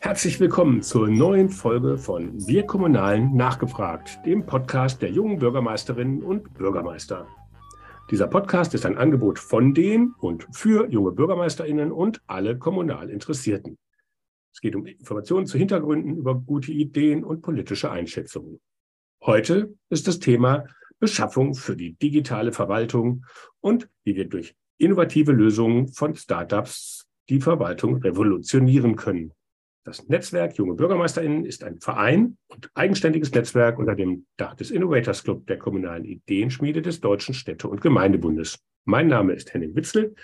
Herzlich willkommen zur neuen Folge von Wir Kommunalen nachgefragt, dem Podcast der jungen Bürgermeisterinnen und Bürgermeister. Dieser Podcast ist ein Angebot von den und für junge Bürgermeisterinnen und alle kommunal Interessierten. Es geht um Informationen zu Hintergründen über gute Ideen und politische Einschätzungen. Heute ist das Thema Beschaffung für die digitale Verwaltung und wie wir durch innovative Lösungen von Startups die Verwaltung revolutionieren können. Das Netzwerk Junge BürgermeisterInnen ist ein Verein und eigenständiges Netzwerk unter dem Dach des Innovators Club der kommunalen Ideenschmiede des Deutschen Städte- und Gemeindebundes. Mein Name ist Henning Witzel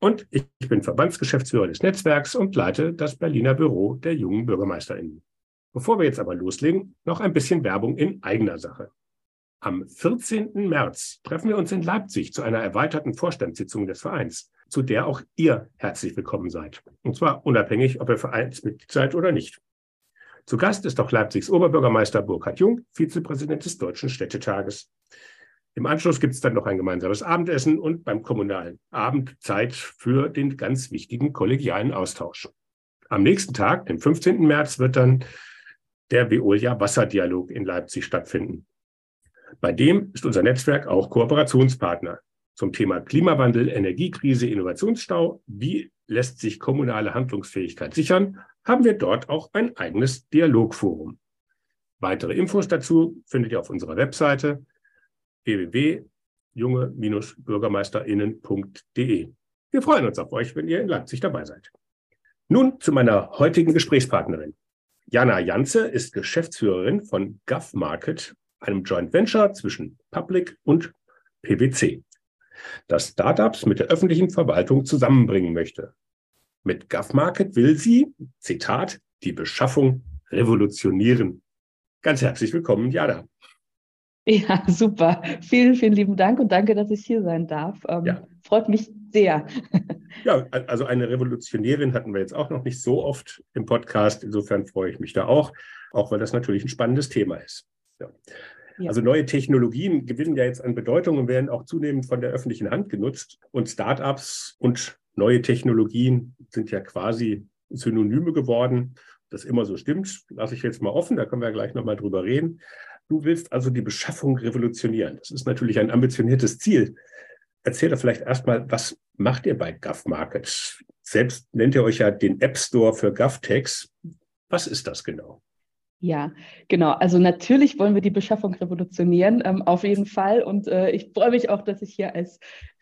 und ich bin Verbandsgeschäftsführer des Netzwerks und leite das Berliner Büro der jungen BürgermeisterInnen. Bevor wir jetzt aber loslegen, noch ein bisschen Werbung in eigener Sache. Am 14. März treffen wir uns in Leipzig zu einer erweiterten Vorstandssitzung des Vereins, zu der auch ihr herzlich willkommen seid. Und zwar unabhängig, ob ihr Vereinsmitglied seid oder nicht. Zu Gast ist auch Leipzigs Oberbürgermeister Burkhard Jung, Vizepräsident des Deutschen Städtetages. Im Anschluss gibt es dann noch ein gemeinsames Abendessen und beim kommunalen Abend Zeit für den ganz wichtigen kollegialen Austausch. Am nächsten Tag, dem 15. März, wird dann der Veolia Wasserdialog in Leipzig stattfinden. Bei dem ist unser Netzwerk auch Kooperationspartner zum Thema Klimawandel, Energiekrise, Innovationsstau. Wie lässt sich kommunale Handlungsfähigkeit sichern? Haben wir dort auch ein eigenes Dialogforum. Weitere Infos dazu findet ihr auf unserer Webseite www.junge-bürgermeisterinnen.de. Wir freuen uns auf euch, wenn ihr in Leipzig dabei seid. Nun zu meiner heutigen Gesprächspartnerin. Jana Janze ist Geschäftsführerin von GovMarket einem Joint Venture zwischen Public und PwC, das Startups mit der öffentlichen Verwaltung zusammenbringen möchte. Mit GovMarket will sie, Zitat, die Beschaffung revolutionieren. Ganz herzlich willkommen, Jana. Ja, super. Vielen, vielen lieben Dank und danke, dass ich hier sein darf. Ähm, ja. Freut mich sehr. Ja, also eine Revolutionärin hatten wir jetzt auch noch nicht so oft im Podcast. Insofern freue ich mich da auch, auch weil das natürlich ein spannendes Thema ist. Ja. Ja. Also neue Technologien gewinnen ja jetzt an Bedeutung und werden auch zunehmend von der öffentlichen Hand genutzt. Und Startups und neue Technologien sind ja quasi Synonyme geworden. Das immer so stimmt, lasse ich jetzt mal offen, da können wir gleich nochmal drüber reden. Du willst also die Beschaffung revolutionieren. Das ist natürlich ein ambitioniertes Ziel. Erzähl doch vielleicht erstmal, was macht ihr bei GovMarket? Selbst nennt ihr euch ja den App Store für GovTechs. Was ist das genau? Ja, genau. Also natürlich wollen wir die Beschaffung revolutionieren, ähm, auf jeden Fall. Und äh, ich freue mich auch, dass ich hier als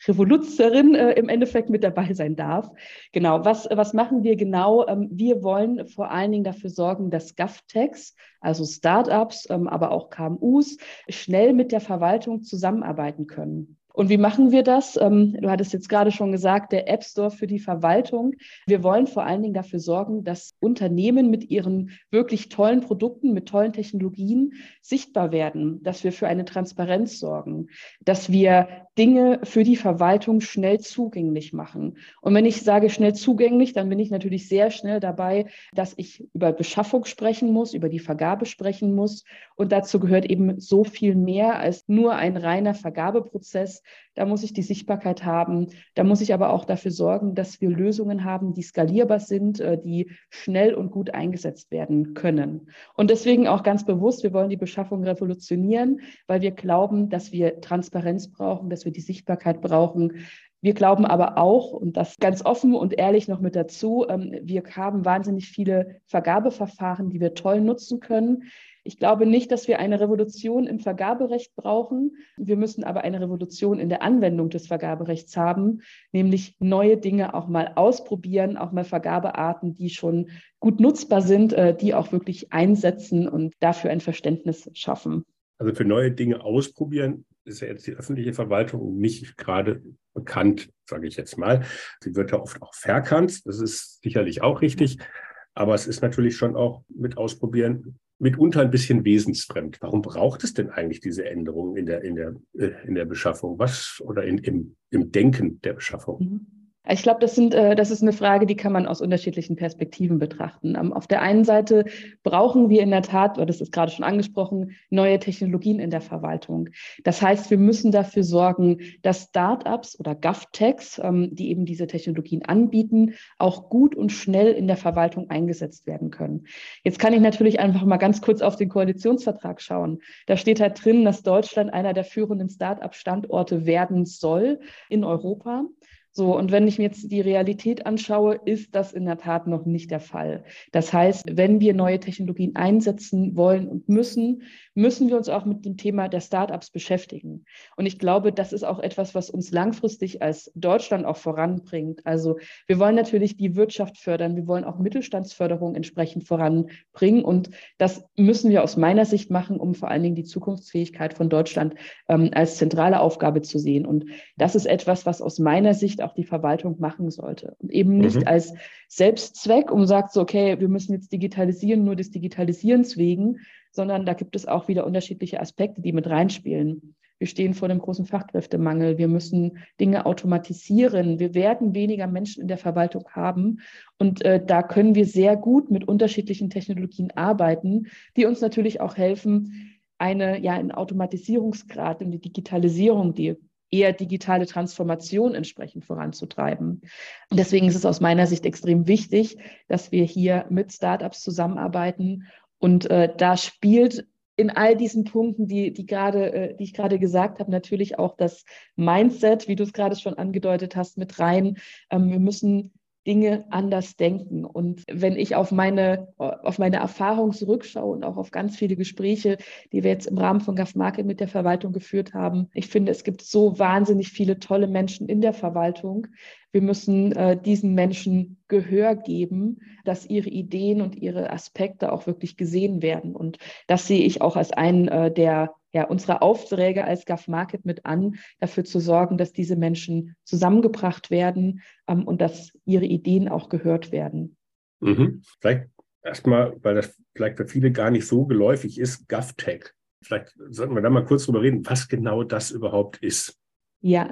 Revoluzerin äh, im Endeffekt mit dabei sein darf. Genau, was, was machen wir genau? Ähm, wir wollen vor allen Dingen dafür sorgen, dass GovTechs, also Startups, ähm, aber auch KMUs, schnell mit der Verwaltung zusammenarbeiten können. Und wie machen wir das? Ähm, du hattest jetzt gerade schon gesagt, der App Store für die Verwaltung. Wir wollen vor allen Dingen dafür sorgen, dass Unternehmen mit ihren wirklich tollen Produkten, mit tollen Technologien sichtbar werden, dass wir für eine Transparenz sorgen, dass wir Dinge für die Verwaltung schnell zugänglich machen. Und wenn ich sage schnell zugänglich, dann bin ich natürlich sehr schnell dabei, dass ich über Beschaffung sprechen muss, über die Vergabe sprechen muss. Und dazu gehört eben so viel mehr als nur ein reiner Vergabeprozess. Da muss ich die Sichtbarkeit haben. Da muss ich aber auch dafür sorgen, dass wir Lösungen haben, die skalierbar sind, äh, die schnell und gut eingesetzt werden können. Und deswegen auch ganz bewusst, wir wollen die Beschaffung revolutionieren, weil wir glauben, dass wir Transparenz brauchen, dass wir wir die Sichtbarkeit brauchen. Wir glauben aber auch, und das ganz offen und ehrlich noch mit dazu, ähm, wir haben wahnsinnig viele Vergabeverfahren, die wir toll nutzen können. Ich glaube nicht, dass wir eine Revolution im Vergaberecht brauchen. Wir müssen aber eine Revolution in der Anwendung des Vergaberechts haben, nämlich neue Dinge auch mal ausprobieren, auch mal Vergabearten, die schon gut nutzbar sind, äh, die auch wirklich einsetzen und dafür ein Verständnis schaffen. Also für neue Dinge ausprobieren ist ja jetzt die öffentliche Verwaltung nicht gerade bekannt, sage ich jetzt mal. Sie wird ja oft auch verkannt. Das ist sicherlich auch richtig. Aber es ist natürlich schon auch mit Ausprobieren mitunter ein bisschen wesensfremd. Warum braucht es denn eigentlich diese Änderungen in der, in der, äh, in der Beschaffung? Was oder in, im, im Denken der Beschaffung? Mhm. Ich glaube, das, äh, das ist eine Frage, die kann man aus unterschiedlichen Perspektiven betrachten. Ähm, auf der einen Seite brauchen wir in der Tat, das ist gerade schon angesprochen, neue Technologien in der Verwaltung. Das heißt, wir müssen dafür sorgen, dass Startups oder GovTechs, ähm, die eben diese Technologien anbieten, auch gut und schnell in der Verwaltung eingesetzt werden können. Jetzt kann ich natürlich einfach mal ganz kurz auf den Koalitionsvertrag schauen. Da steht halt drin, dass Deutschland einer der führenden Start-up-Standorte werden soll in Europa. So, und wenn ich mir jetzt die Realität anschaue, ist das in der Tat noch nicht der Fall. Das heißt, wenn wir neue Technologien einsetzen wollen und müssen, müssen wir uns auch mit dem Thema der Startups beschäftigen. Und ich glaube, das ist auch etwas, was uns langfristig als Deutschland auch voranbringt. Also wir wollen natürlich die Wirtschaft fördern, wir wollen auch Mittelstandsförderung entsprechend voranbringen. Und das müssen wir aus meiner Sicht machen, um vor allen Dingen die Zukunftsfähigkeit von Deutschland ähm, als zentrale Aufgabe zu sehen. Und das ist etwas, was aus meiner Sicht auch die Verwaltung machen sollte. Und eben nicht mhm. als Selbstzweck, um sagt so, okay, wir müssen jetzt digitalisieren, nur des Digitalisierens wegen, sondern da gibt es auch wieder unterschiedliche Aspekte, die mit reinspielen. Wir stehen vor einem großen Fachkräftemangel. Wir müssen Dinge automatisieren. Wir werden weniger Menschen in der Verwaltung haben. Und äh, da können wir sehr gut mit unterschiedlichen Technologien arbeiten, die uns natürlich auch helfen, eine, ja, einen Automatisierungsgrad und die Digitalisierung, die eher digitale Transformation entsprechend voranzutreiben. Und deswegen ist es aus meiner Sicht extrem wichtig, dass wir hier mit Startups zusammenarbeiten. Und äh, da spielt in all diesen Punkten, die, die, grade, äh, die ich gerade gesagt habe, natürlich auch das Mindset, wie du es gerade schon angedeutet hast, mit rein. Ähm, wir müssen Dinge anders denken. Und wenn ich auf meine, auf meine Erfahrung zurückschaue und auch auf ganz viele Gespräche, die wir jetzt im Rahmen von GAF Market mit der Verwaltung geführt haben, ich finde, es gibt so wahnsinnig viele tolle Menschen in der Verwaltung. Wir müssen äh, diesen Menschen Gehör geben, dass ihre Ideen und ihre Aspekte auch wirklich gesehen werden. Und das sehe ich auch als einen äh, der ja, unsere Aufträge als GAF Market mit an, dafür zu sorgen, dass diese Menschen zusammengebracht werden ähm, und dass ihre Ideen auch gehört werden. Mhm. Vielleicht erstmal, weil das vielleicht für viele gar nicht so geläufig ist, GovTech. Vielleicht sollten wir da mal kurz drüber reden, was genau das überhaupt ist. Ja,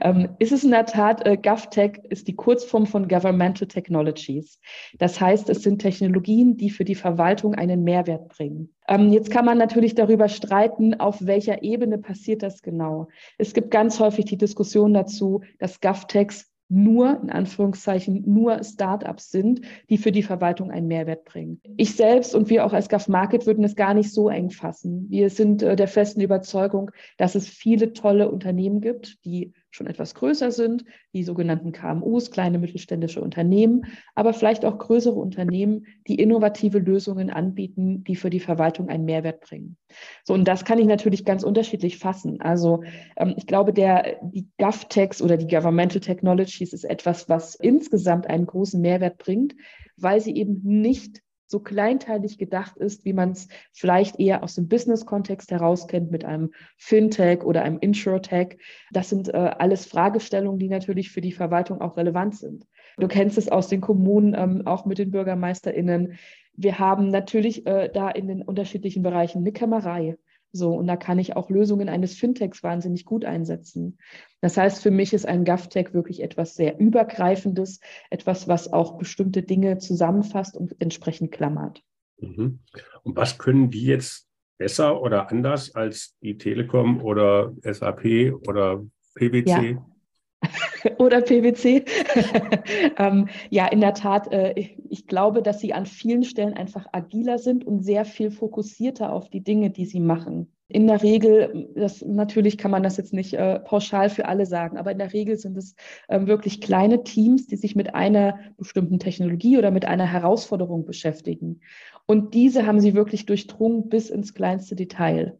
ähm, ist es in der Tat, äh, GovTech ist die Kurzform von Governmental Technologies. Das heißt, es sind Technologien, die für die Verwaltung einen Mehrwert bringen. Ähm, jetzt kann man natürlich darüber streiten, auf welcher Ebene passiert das genau. Es gibt ganz häufig die Diskussion dazu, dass GovTechs nur, in Anführungszeichen, nur Startups sind, die für die Verwaltung einen Mehrwert bringen. Ich selbst und wir auch als GAF Market würden es gar nicht so eng fassen. Wir sind äh, der festen Überzeugung, dass es viele tolle Unternehmen gibt, die schon etwas größer sind, die sogenannten KMUs, kleine mittelständische Unternehmen, aber vielleicht auch größere Unternehmen, die innovative Lösungen anbieten, die für die Verwaltung einen Mehrwert bringen. So, und das kann ich natürlich ganz unterschiedlich fassen. Also ähm, ich glaube, der, die GovTechs oder die Governmental Technologies ist etwas, was insgesamt einen großen Mehrwert bringt, weil sie eben nicht so kleinteilig gedacht ist, wie man es vielleicht eher aus dem Business-Kontext heraus kennt mit einem Fintech oder einem Insurtech. Das sind äh, alles Fragestellungen, die natürlich für die Verwaltung auch relevant sind. Du kennst es aus den Kommunen, ähm, auch mit den BürgermeisterInnen. Wir haben natürlich äh, da in den unterschiedlichen Bereichen eine Kämmerei. So, und da kann ich auch Lösungen eines Fintechs wahnsinnig gut einsetzen. Das heißt, für mich ist ein GovTech wirklich etwas sehr Übergreifendes, etwas, was auch bestimmte Dinge zusammenfasst und entsprechend klammert. Mhm. Und was können die jetzt besser oder anders als die Telekom oder SAP oder PwC? Ja. oder PwC. ähm, ja, in der Tat, äh, ich, ich, glaube, dass sie an vielen Stellen einfach agiler sind und sehr viel fokussierter auf die Dinge, die sie machen. In der Regel, das, natürlich kann man das jetzt nicht äh, pauschal für alle sagen, aber in der Regel sind es äh, wirklich kleine Teams, die sich mit einer bestimmten Technologie oder mit einer Herausforderung beschäftigen. Und diese haben sie wirklich durchdrungen bis ins kleinste Detail.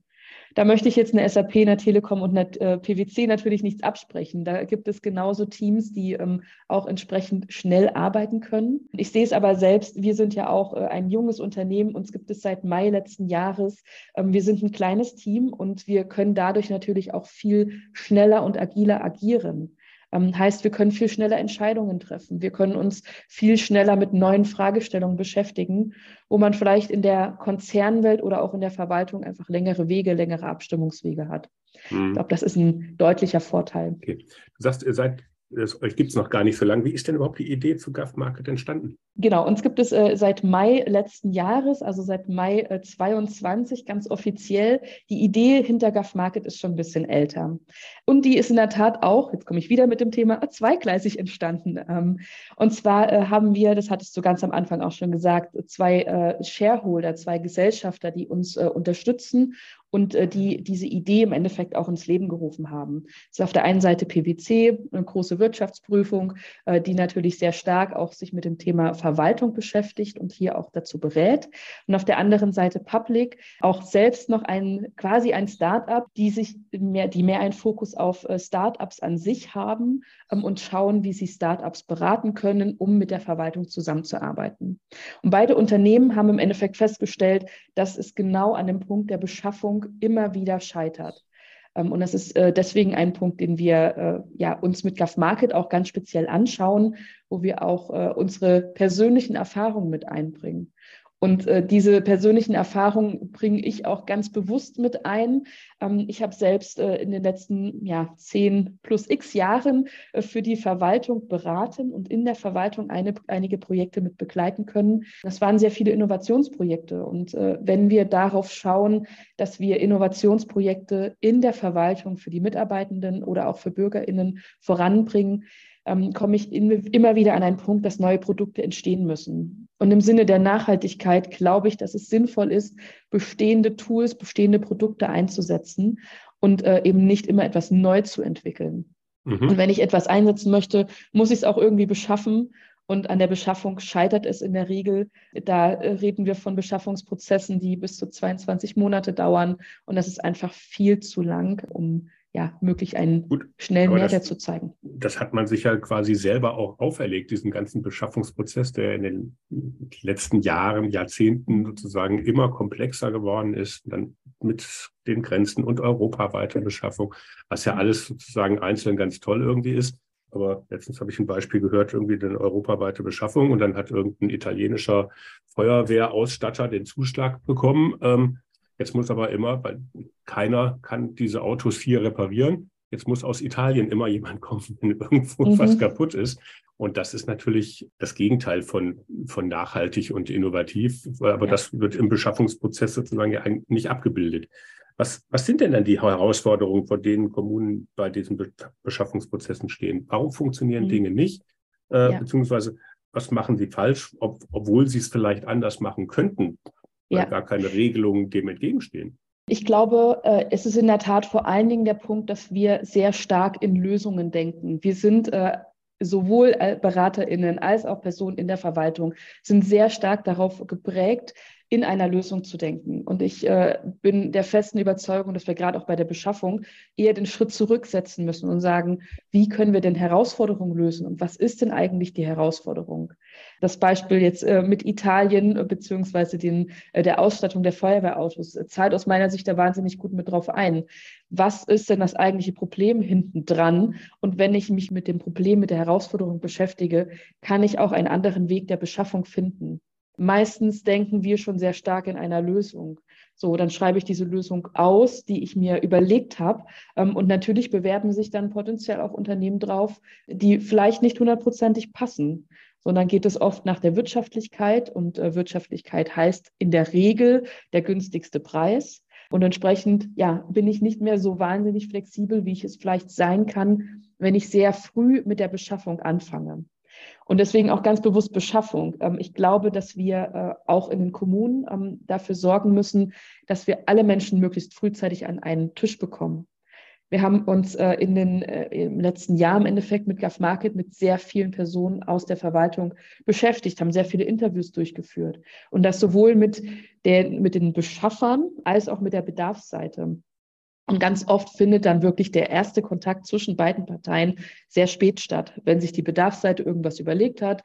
Da möchte ich jetzt eine SAP, eine Telekom und eine äh, PwC natürlich nichts absprechen. Da gibt es genauso Teams, die ähm, auch entsprechend schnell arbeiten können. Ich sehe es aber selbst, wir sind ja auch äh, ein junges Unternehmen, uns gibt es seit Mai letzten Jahres. Ähm, wir sind ein kleines Team und wir können dadurch natürlich auch viel schneller und agiler agieren. Ähm, heißt, wir können viel schneller Entscheidungen treffen. Wir können uns viel schneller mit neuen Fragestellungen beschäftigen, wo man vielleicht in der Konzernwelt oder auch in der Verwaltung einfach längere Wege, längere Abstimmungswege hat. Mhm. Ich glaube, das ist ein deutlicher Vorteil. Okay. Du sagst, ihr seid euch gibt es noch gar nicht so lange. Wie ist denn überhaupt die Idee zu GAF Market entstanden? Genau, uns gibt es äh, seit Mai letzten Jahres, also seit Mai äh, 22 ganz offiziell. Die Idee hinter GAF Market ist schon ein bisschen älter. Und die ist in der Tat auch, jetzt komme ich wieder mit dem Thema, zweigleisig entstanden. Ähm, und zwar äh, haben wir, das hattest du ganz am Anfang auch schon gesagt, zwei äh, Shareholder, zwei Gesellschafter, die uns äh, unterstützen und äh, die diese Idee im Endeffekt auch ins Leben gerufen haben. Das ist auf der einen Seite PwC, eine große Wirtschaftsprüfung, äh, die natürlich sehr stark auch sich mit dem Thema Verwaltung beschäftigt und hier auch dazu berät. Und auf der anderen Seite Public, auch selbst noch ein quasi ein Start-up, die sich mehr, die mehr einen Fokus auf äh, Start-ups an sich haben ähm, und schauen, wie sie Start-ups beraten können, um mit der Verwaltung zusammenzuarbeiten. Und beide Unternehmen haben im Endeffekt festgestellt, dass es genau an dem Punkt der Beschaffung immer wieder scheitert. Ähm, und das ist äh, deswegen ein Punkt, den wir äh, ja, uns mit GAF Market auch ganz speziell anschauen, wo wir auch äh, unsere persönlichen Erfahrungen mit einbringen. Und äh, diese persönlichen Erfahrungen bringe ich auch ganz bewusst mit ein. Ähm, ich habe selbst äh, in den letzten ja, zehn plus x Jahren äh, für die Verwaltung beraten und in der Verwaltung eine, einige Projekte mit begleiten können. Das waren sehr viele Innovationsprojekte. Und äh, wenn wir darauf schauen, dass wir Innovationsprojekte in der Verwaltung für die Mitarbeitenden oder auch für BürgerInnen voranbringen, ähm, komme ich in, immer wieder an einen Punkt, dass neue Produkte entstehen müssen. Und im Sinne der Nachhaltigkeit glaube ich, dass es sinnvoll ist, bestehende Tools, bestehende Produkte einzusetzen und äh, eben nicht immer etwas neu zu entwickeln. Mhm. Und wenn ich etwas einsetzen möchte, muss ich es auch irgendwie beschaffen. Und an der Beschaffung scheitert es in der Regel. Da äh, reden wir von Beschaffungsprozessen, die bis zu 22 Monate dauern. Und das ist einfach viel zu lang, um ja, möglich einen Gut, schnellen Mehrwert das, zu zeigen. Das hat man sich ja quasi selber auch auferlegt, diesen ganzen Beschaffungsprozess, der in den letzten Jahren, Jahrzehnten sozusagen immer komplexer geworden ist, dann mit den Grenzen und europaweiter Beschaffung, was ja alles sozusagen einzeln ganz toll irgendwie ist. Aber letztens habe ich ein Beispiel gehört, irgendwie eine europaweite Beschaffung und dann hat irgendein italienischer Feuerwehrausstatter den Zuschlag bekommen. Ähm, Jetzt muss aber immer, weil keiner kann diese Autos hier reparieren. Jetzt muss aus Italien immer jemand kommen, wenn irgendwo mhm. was kaputt ist. Und das ist natürlich das Gegenteil von, von nachhaltig und innovativ. Aber ja. das wird im Beschaffungsprozess sozusagen ja nicht abgebildet. Was, was sind denn dann die Herausforderungen, vor denen Kommunen bei diesen Beschaffungsprozessen stehen? Warum funktionieren mhm. Dinge nicht? Äh, ja. Beziehungsweise was machen sie falsch, ob, obwohl sie es vielleicht anders machen könnten? Weil ja. gar keine Regelungen dem entgegenstehen. Ich glaube, äh, es ist in der Tat vor allen Dingen der Punkt, dass wir sehr stark in Lösungen denken. Wir sind äh, sowohl BeraterInnen als auch Personen in der Verwaltung sind sehr stark darauf geprägt, in einer Lösung zu denken. Und ich äh, bin der festen Überzeugung, dass wir gerade auch bei der Beschaffung eher den Schritt zurücksetzen müssen und sagen, wie können wir denn Herausforderungen lösen und was ist denn eigentlich die Herausforderung? Das Beispiel jetzt äh, mit Italien äh, beziehungsweise äh, der Ausstattung der Feuerwehrautos äh, zahlt aus meiner Sicht da wahnsinnig gut mit drauf ein. Was ist denn das eigentliche Problem hinten dran? Und wenn ich mich mit dem Problem, mit der Herausforderung beschäftige, kann ich auch einen anderen Weg der Beschaffung finden. Meistens denken wir schon sehr stark in einer Lösung. So, dann schreibe ich diese Lösung aus, die ich mir überlegt habe. Ähm, und natürlich bewerben sich dann potenziell auch Unternehmen drauf, die vielleicht nicht hundertprozentig passen, sondern geht es oft nach der Wirtschaftlichkeit. Und äh, Wirtschaftlichkeit heißt in der Regel der günstigste Preis. Und entsprechend, ja, bin ich nicht mehr so wahnsinnig flexibel, wie ich es vielleicht sein kann, wenn ich sehr früh mit der Beschaffung anfange. Und deswegen auch ganz bewusst Beschaffung. Ähm, ich glaube, dass wir äh, auch in den Kommunen ähm, dafür sorgen müssen, dass wir alle Menschen möglichst frühzeitig an einen Tisch bekommen. Wir haben uns äh, in den, äh, im letzten Jahr im Endeffekt mit GAF Market mit sehr vielen Personen aus der Verwaltung beschäftigt, haben sehr viele Interviews durchgeführt. Und das sowohl mit, der, mit den Beschaffern als auch mit der Bedarfsseite. Und ganz oft findet dann wirklich der erste Kontakt zwischen beiden Parteien sehr spät statt, wenn sich die Bedarfsseite irgendwas überlegt hat,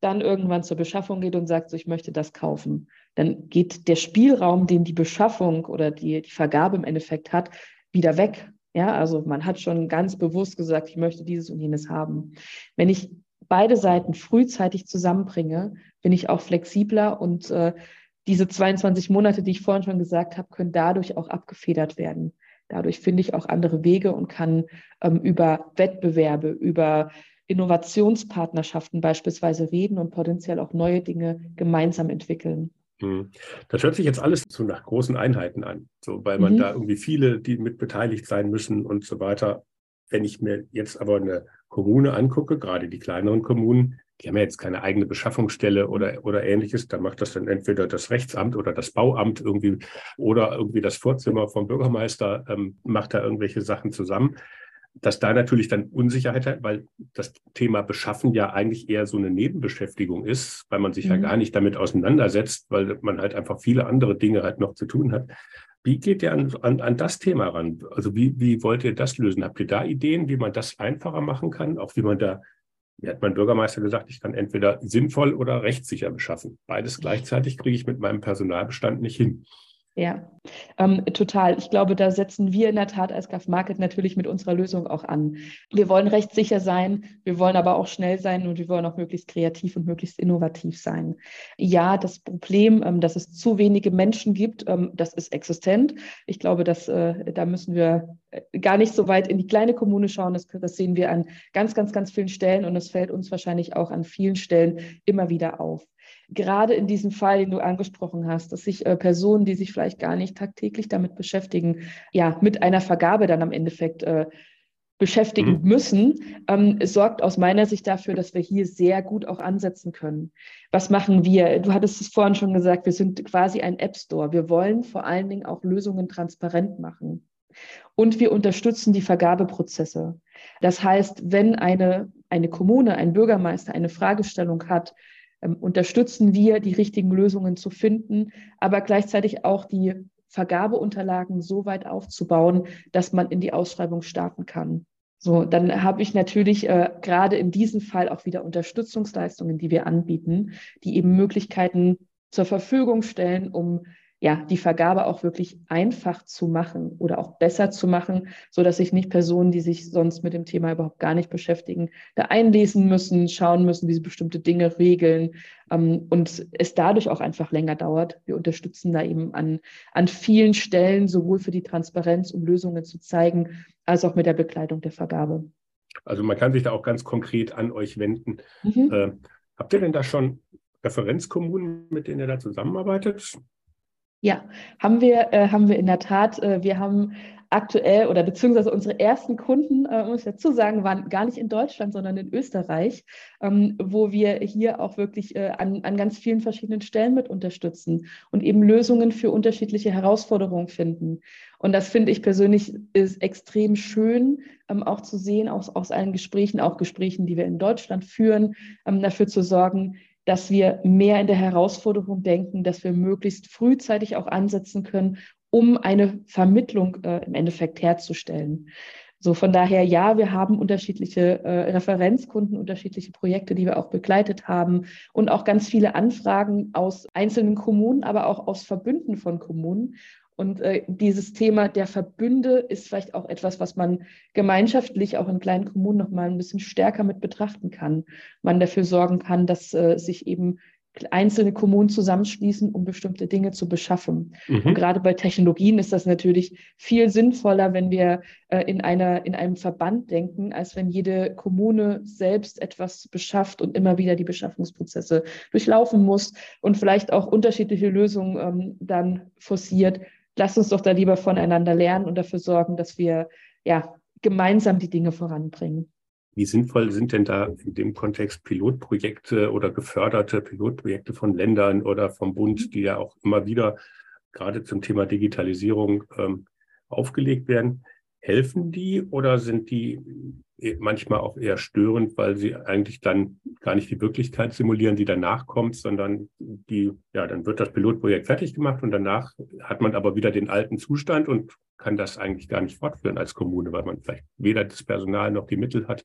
dann irgendwann zur Beschaffung geht und sagt, so, ich möchte das kaufen. Dann geht der Spielraum, den die Beschaffung oder die, die Vergabe im Endeffekt hat, wieder weg. Ja, also man hat schon ganz bewusst gesagt, ich möchte dieses und jenes haben. Wenn ich beide Seiten frühzeitig zusammenbringe, bin ich auch flexibler und äh, diese 22 Monate, die ich vorhin schon gesagt habe, können dadurch auch abgefedert werden. Dadurch finde ich auch andere Wege und kann ähm, über Wettbewerbe, über Innovationspartnerschaften beispielsweise reden und potenziell auch neue Dinge gemeinsam entwickeln. Hm. Das hört sich jetzt alles so nach großen Einheiten an, so weil man mhm. da irgendwie viele, die mit beteiligt sein müssen und so weiter. Wenn ich mir jetzt aber eine Kommune angucke, gerade die kleineren Kommunen, die haben ja jetzt keine eigene Beschaffungsstelle oder, oder ähnliches. Da macht das dann entweder das Rechtsamt oder das Bauamt irgendwie oder irgendwie das Vorzimmer vom Bürgermeister ähm, macht da irgendwelche Sachen zusammen dass da natürlich dann Unsicherheit hat, weil das Thema Beschaffen ja eigentlich eher so eine Nebenbeschäftigung ist, weil man sich mhm. ja gar nicht damit auseinandersetzt, weil man halt einfach viele andere Dinge halt noch zu tun hat. Wie geht ihr an, an, an das Thema ran? Also wie, wie wollt ihr das lösen? Habt ihr da Ideen, wie man das einfacher machen kann? Auch wie man da, wie hat mein Bürgermeister gesagt, ich kann entweder sinnvoll oder rechtssicher beschaffen. Beides gleichzeitig kriege ich mit meinem Personalbestand nicht hin. Ja, ähm, total. Ich glaube, da setzen wir in der Tat als GAF Market natürlich mit unserer Lösung auch an. Wir wollen rechtssicher sein, wir wollen aber auch schnell sein und wir wollen auch möglichst kreativ und möglichst innovativ sein. Ja, das Problem, ähm, dass es zu wenige Menschen gibt, ähm, das ist existent. Ich glaube, dass, äh, da müssen wir äh, gar nicht so weit in die kleine Kommune schauen. Das, das sehen wir an ganz, ganz, ganz vielen Stellen und es fällt uns wahrscheinlich auch an vielen Stellen immer wieder auf gerade in diesem Fall, den du angesprochen hast, dass sich äh, Personen, die sich vielleicht gar nicht tagtäglich damit beschäftigen, ja, mit einer Vergabe dann am Endeffekt äh, beschäftigen mhm. müssen, ähm, sorgt aus meiner Sicht dafür, dass wir hier sehr gut auch ansetzen können. Was machen wir? Du hattest es vorhin schon gesagt, wir sind quasi ein App Store. Wir wollen vor allen Dingen auch Lösungen transparent machen. Und wir unterstützen die Vergabeprozesse. Das heißt, wenn eine, eine Kommune, ein Bürgermeister eine Fragestellung hat, unterstützen wir, die richtigen Lösungen zu finden, aber gleichzeitig auch die Vergabeunterlagen so weit aufzubauen, dass man in die Ausschreibung starten kann. So, dann habe ich natürlich äh, gerade in diesem Fall auch wieder Unterstützungsleistungen, die wir anbieten, die eben Möglichkeiten zur Verfügung stellen, um ja, die Vergabe auch wirklich einfach zu machen oder auch besser zu machen, so dass sich nicht Personen, die sich sonst mit dem Thema überhaupt gar nicht beschäftigen, da einlesen müssen, schauen müssen, wie sie bestimmte Dinge regeln ähm, und es dadurch auch einfach länger dauert. Wir unterstützen da eben an, an vielen Stellen, sowohl für die Transparenz, um Lösungen zu zeigen, als auch mit der Begleitung der Vergabe. Also man kann sich da auch ganz konkret an euch wenden. Mhm. Äh, habt ihr denn da schon Referenzkommunen, mit denen ihr da zusammenarbeitet? Ja, haben wir, äh, haben wir in der Tat. Äh, wir haben aktuell oder beziehungsweise unsere ersten Kunden, äh, muss ich dazu sagen, waren gar nicht in Deutschland, sondern in Österreich, ähm, wo wir hier auch wirklich äh, an, an ganz vielen verschiedenen Stellen mit unterstützen und eben Lösungen für unterschiedliche Herausforderungen finden. Und das finde ich persönlich ist extrem schön, ähm, auch zu sehen aus, aus allen Gesprächen, auch Gesprächen, die wir in Deutschland führen, ähm, dafür zu sorgen, dass wir mehr in der Herausforderung denken, dass wir möglichst frühzeitig auch ansetzen können, um eine Vermittlung äh, im Endeffekt herzustellen. So von daher, ja, wir haben unterschiedliche äh, Referenzkunden, unterschiedliche Projekte, die wir auch begleitet haben und auch ganz viele Anfragen aus einzelnen Kommunen, aber auch aus Verbünden von Kommunen. Und äh, dieses Thema der Verbünde ist vielleicht auch etwas, was man gemeinschaftlich auch in kleinen Kommunen noch mal ein bisschen stärker mit betrachten kann. Man dafür sorgen kann, dass äh, sich eben einzelne Kommunen zusammenschließen, um bestimmte Dinge zu beschaffen. Mhm. Und gerade bei Technologien ist das natürlich viel sinnvoller, wenn wir äh, in, einer, in einem Verband denken, als wenn jede Kommune selbst etwas beschafft und immer wieder die Beschaffungsprozesse durchlaufen muss und vielleicht auch unterschiedliche Lösungen ähm, dann forciert lasst uns doch da lieber voneinander lernen und dafür sorgen, dass wir ja gemeinsam die Dinge voranbringen. Wie sinnvoll sind denn da in dem Kontext Pilotprojekte oder geförderte Pilotprojekte von Ländern oder vom Bund, die ja auch immer wieder gerade zum Thema Digitalisierung ähm, aufgelegt werden? Helfen die oder sind die manchmal auch eher störend, weil sie eigentlich dann gar nicht die Wirklichkeit simulieren, die danach kommt, sondern die, ja, dann wird das Pilotprojekt fertig gemacht und danach hat man aber wieder den alten Zustand und kann das eigentlich gar nicht fortführen als Kommune, weil man vielleicht weder das Personal noch die Mittel hat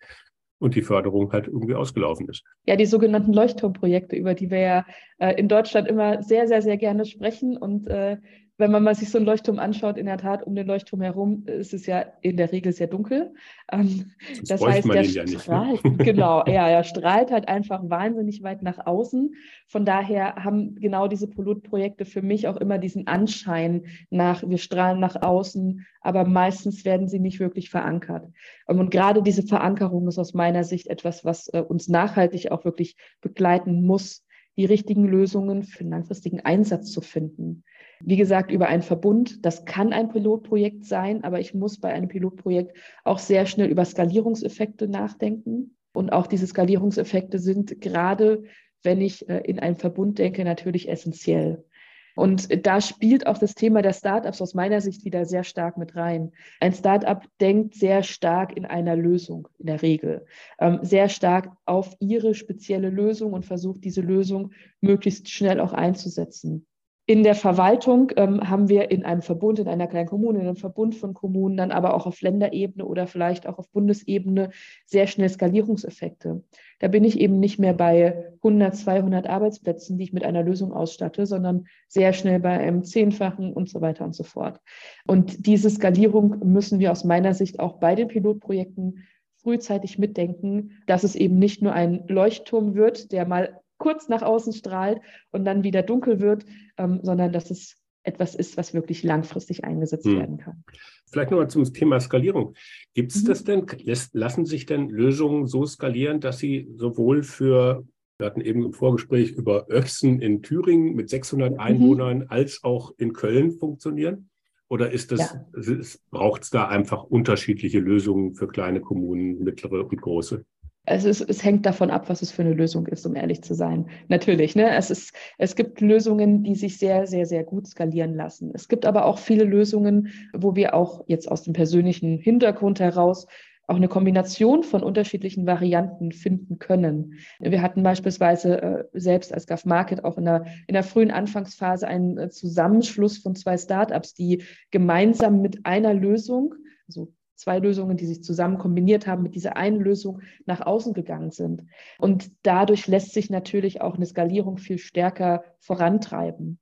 und die Förderung halt irgendwie ausgelaufen ist. Ja, die sogenannten Leuchtturmprojekte, über die wir ja äh, in Deutschland immer sehr, sehr, sehr gerne sprechen und äh, wenn man mal sich so einen Leuchtturm anschaut, in der Tat um den Leuchtturm herum ist es ja in der Regel sehr dunkel. Ähm, das heißt, der ja strahlt, nicht, ne? genau, ja, er strahlt halt einfach wahnsinnig weit nach außen. Von daher haben genau diese Pilotprojekte für mich auch immer diesen Anschein nach, wir strahlen nach außen, aber meistens werden sie nicht wirklich verankert. Ähm, und gerade diese Verankerung ist aus meiner Sicht etwas, was äh, uns nachhaltig auch wirklich begleiten muss, die richtigen Lösungen für langfristigen Einsatz zu finden. Wie gesagt, über einen Verbund, das kann ein Pilotprojekt sein, aber ich muss bei einem Pilotprojekt auch sehr schnell über Skalierungseffekte nachdenken. Und auch diese Skalierungseffekte sind gerade, wenn ich äh, in einen Verbund denke, natürlich essentiell. Und da spielt auch das Thema der Startups aus meiner Sicht wieder sehr stark mit rein. Ein Startup denkt sehr stark in einer Lösung in der Regel, ähm, sehr stark auf ihre spezielle Lösung und versucht diese Lösung möglichst schnell auch einzusetzen. In der Verwaltung ähm, haben wir in einem Verbund, in einer kleinen Kommune, in einem Verbund von Kommunen, dann aber auch auf Länderebene oder vielleicht auch auf Bundesebene sehr schnell Skalierungseffekte. Da bin ich eben nicht mehr bei 100, 200 Arbeitsplätzen, die ich mit einer Lösung ausstatte, sondern sehr schnell bei einem Zehnfachen und so weiter und so fort. Und diese Skalierung müssen wir aus meiner Sicht auch bei den Pilotprojekten frühzeitig mitdenken, dass es eben nicht nur ein Leuchtturm wird, der mal kurz nach außen strahlt und dann wieder dunkel wird, ähm, sondern dass es etwas ist, was wirklich langfristig eingesetzt hm. werden kann. Vielleicht nochmal zum Thema Skalierung. Gibt es mhm. das denn, lassen sich denn Lösungen so skalieren, dass sie sowohl für, wir hatten eben im Vorgespräch über Öchsen in Thüringen mit 600 mhm. Einwohnern, mhm. als auch in Köln funktionieren? Oder ist das, ja. braucht es da einfach unterschiedliche Lösungen für kleine Kommunen, mittlere und große? Es, es, hängt davon ab, was es für eine Lösung ist, um ehrlich zu sein. Natürlich, ne? es, ist, es gibt Lösungen, die sich sehr, sehr, sehr gut skalieren lassen. Es gibt aber auch viele Lösungen, wo wir auch jetzt aus dem persönlichen Hintergrund heraus auch eine Kombination von unterschiedlichen Varianten finden können. Wir hatten beispielsweise äh, selbst als GAF Market auch in der, in der frühen Anfangsphase einen äh, Zusammenschluss von zwei Startups, die gemeinsam mit einer Lösung, also zwei Lösungen, die sich zusammen kombiniert haben, mit dieser einen Lösung nach außen gegangen sind. Und dadurch lässt sich natürlich auch eine Skalierung viel stärker vorantreiben.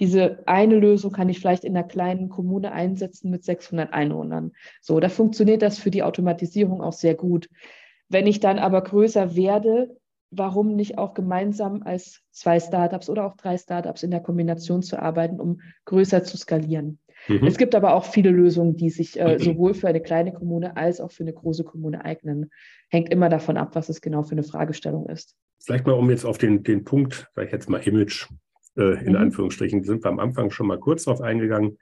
Diese eine Lösung kann ich vielleicht in einer kleinen Kommune einsetzen mit 600 Einwohnern. So, da funktioniert das für die Automatisierung auch sehr gut. Wenn ich dann aber größer werde, warum nicht auch gemeinsam als zwei Startups oder auch drei Startups in der Kombination zu arbeiten, um größer zu skalieren? Mhm. Es gibt aber auch viele Lösungen, die sich äh, sowohl für eine kleine Kommune als auch für eine große Kommune eignen. Hängt immer davon ab, was es genau für eine Fragestellung ist. Vielleicht mal, um jetzt auf den, den Punkt, sage ich jetzt mal Image, äh, in mhm. Anführungsstrichen, sind wir am Anfang schon mal kurz drauf eingegangen.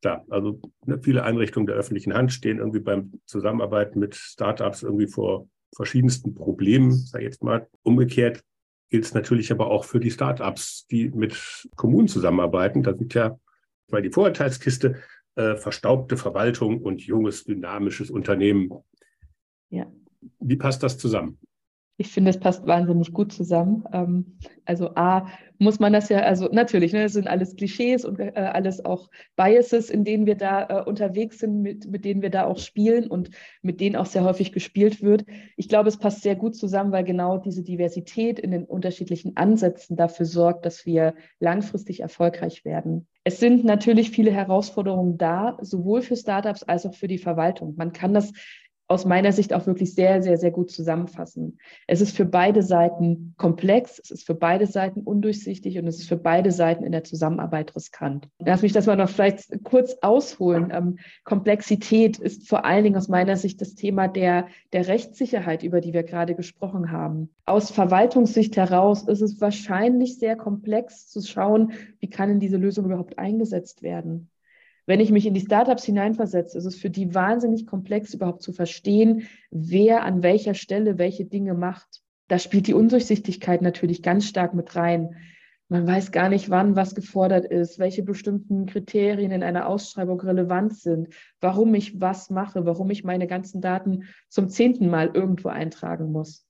Klar, also ne, viele Einrichtungen der öffentlichen Hand stehen irgendwie beim Zusammenarbeiten mit Startups irgendwie vor verschiedensten Problemen, sage ich jetzt mal. Umgekehrt gilt es natürlich aber auch für die Startups, die mit Kommunen zusammenarbeiten. Da sind ja weil die Vorurteilskiste äh, verstaubte Verwaltung und junges, dynamisches Unternehmen. Ja. Wie passt das zusammen? Ich finde, es passt wahnsinnig gut zusammen. Ähm, also A, muss man das ja, also natürlich, ne, das sind alles Klischees und äh, alles auch Biases, in denen wir da äh, unterwegs sind, mit, mit denen wir da auch spielen und mit denen auch sehr häufig gespielt wird. Ich glaube, es passt sehr gut zusammen, weil genau diese Diversität in den unterschiedlichen Ansätzen dafür sorgt, dass wir langfristig erfolgreich werden. Es sind natürlich viele Herausforderungen da, sowohl für Startups als auch für die Verwaltung. Man kann das aus meiner Sicht auch wirklich sehr, sehr, sehr gut zusammenfassen. Es ist für beide Seiten komplex, es ist für beide Seiten undurchsichtig und es ist für beide Seiten in der Zusammenarbeit riskant. Lass mich das mal noch vielleicht kurz ausholen. Ähm, Komplexität ist vor allen Dingen aus meiner Sicht das Thema der, der Rechtssicherheit, über die wir gerade gesprochen haben. Aus Verwaltungssicht heraus ist es wahrscheinlich sehr komplex zu schauen, wie kann denn diese Lösung überhaupt eingesetzt werden. Wenn ich mich in die Startups hineinversetze, ist es für die wahnsinnig komplex, überhaupt zu verstehen, wer an welcher Stelle welche Dinge macht. Da spielt die Undurchsichtigkeit natürlich ganz stark mit rein. Man weiß gar nicht, wann was gefordert ist, welche bestimmten Kriterien in einer Ausschreibung relevant sind, warum ich was mache, warum ich meine ganzen Daten zum zehnten Mal irgendwo eintragen muss.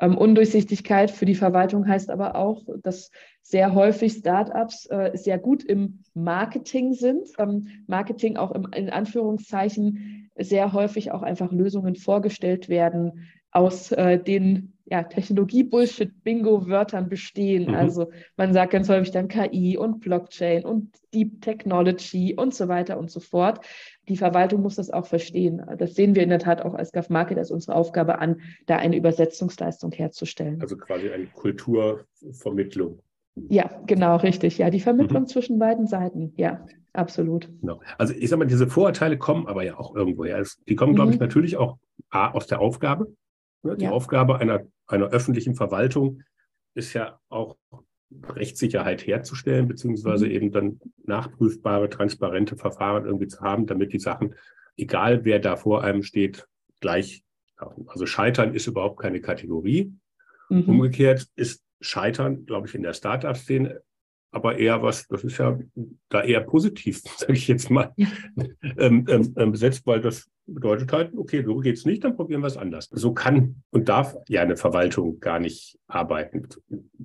Ähm, Undurchsichtigkeit für die Verwaltung heißt aber auch, dass sehr häufig Startups äh, sehr gut im Marketing sind. Ähm, Marketing auch im, in Anführungszeichen sehr häufig auch einfach Lösungen vorgestellt werden, aus äh, den ja, Technologie-Bullshit-Bingo-Wörtern bestehen. Mhm. Also man sagt ganz häufig dann KI und Blockchain und Deep Technology und so weiter und so fort. Die Verwaltung muss das auch verstehen. Das sehen wir in der Tat auch als GAF Market als unsere Aufgabe an, da eine Übersetzungsleistung herzustellen. Also quasi eine Kulturvermittlung. Ja, genau, richtig. Ja, die Vermittlung mhm. zwischen beiden Seiten. Ja, absolut. Genau. Also ich sage mal, diese Vorurteile kommen aber ja auch irgendwo her. Die kommen, mhm. glaube ich, natürlich auch A, aus der Aufgabe. Ne? Die ja. Aufgabe einer einer öffentlichen Verwaltung ist ja auch Rechtssicherheit herzustellen, beziehungsweise mhm. eben dann nachprüfbare, transparente Verfahren irgendwie zu haben, damit die Sachen, egal wer da vor einem steht, gleich laufen. Also Scheitern ist überhaupt keine Kategorie. Mhm. Umgekehrt ist Scheitern, glaube ich, in der Startup-Szene aber eher was, das ist ja da eher positiv, sage ich jetzt mal, ja. ähm, ähm, ähm, besetzt, weil das bedeutet halt, okay, so geht's nicht, dann probieren wir es anders. So kann und darf ja eine Verwaltung gar nicht arbeiten.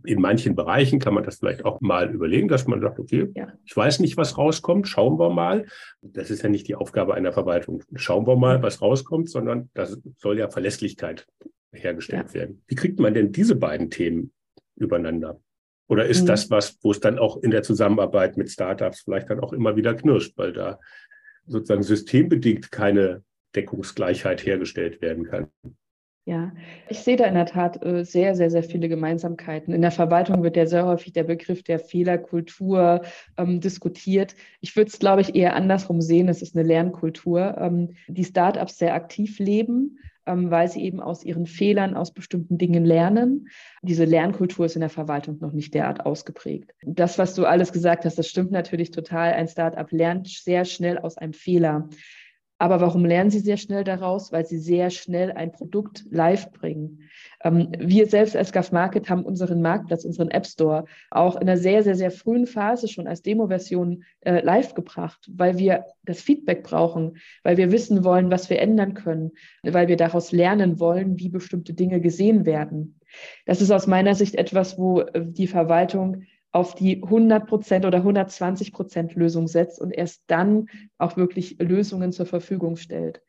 In manchen Bereichen kann man das vielleicht auch mal überlegen, dass man sagt, okay, ja. ich weiß nicht, was rauskommt, schauen wir mal. Das ist ja nicht die Aufgabe einer Verwaltung. Schauen wir mal, was rauskommt, sondern das soll ja Verlässlichkeit hergestellt ja. werden. Wie kriegt man denn diese beiden Themen übereinander? Oder ist mhm. das was, wo es dann auch in der Zusammenarbeit mit Startups vielleicht dann auch immer wieder knirscht, weil da sozusagen systembedingt keine Deckungsgleichheit hergestellt werden kann? Ja, ich sehe da in der Tat äh, sehr, sehr, sehr viele Gemeinsamkeiten. In der Verwaltung wird ja sehr häufig der Begriff der Fehlerkultur ähm, diskutiert. Ich würde es, glaube ich, eher andersrum sehen. Es ist eine Lernkultur, ähm, die Startups sehr aktiv leben weil sie eben aus ihren Fehlern, aus bestimmten Dingen lernen. Diese Lernkultur ist in der Verwaltung noch nicht derart ausgeprägt. Das, was du alles gesagt hast, das stimmt natürlich total. Ein Startup lernt sehr schnell aus einem Fehler. Aber warum lernen sie sehr schnell daraus? Weil sie sehr schnell ein Produkt live bringen. Ähm, wir selbst als GAF Market haben unseren Marktplatz, unseren App Store auch in einer sehr, sehr, sehr frühen Phase schon als Demo-Version äh, live gebracht, weil wir das Feedback brauchen, weil wir wissen wollen, was wir ändern können, weil wir daraus lernen wollen, wie bestimmte Dinge gesehen werden. Das ist aus meiner Sicht etwas, wo äh, die Verwaltung auf die 100 Prozent oder 120 Prozent Lösung setzt und erst dann auch wirklich Lösungen zur Verfügung stellt.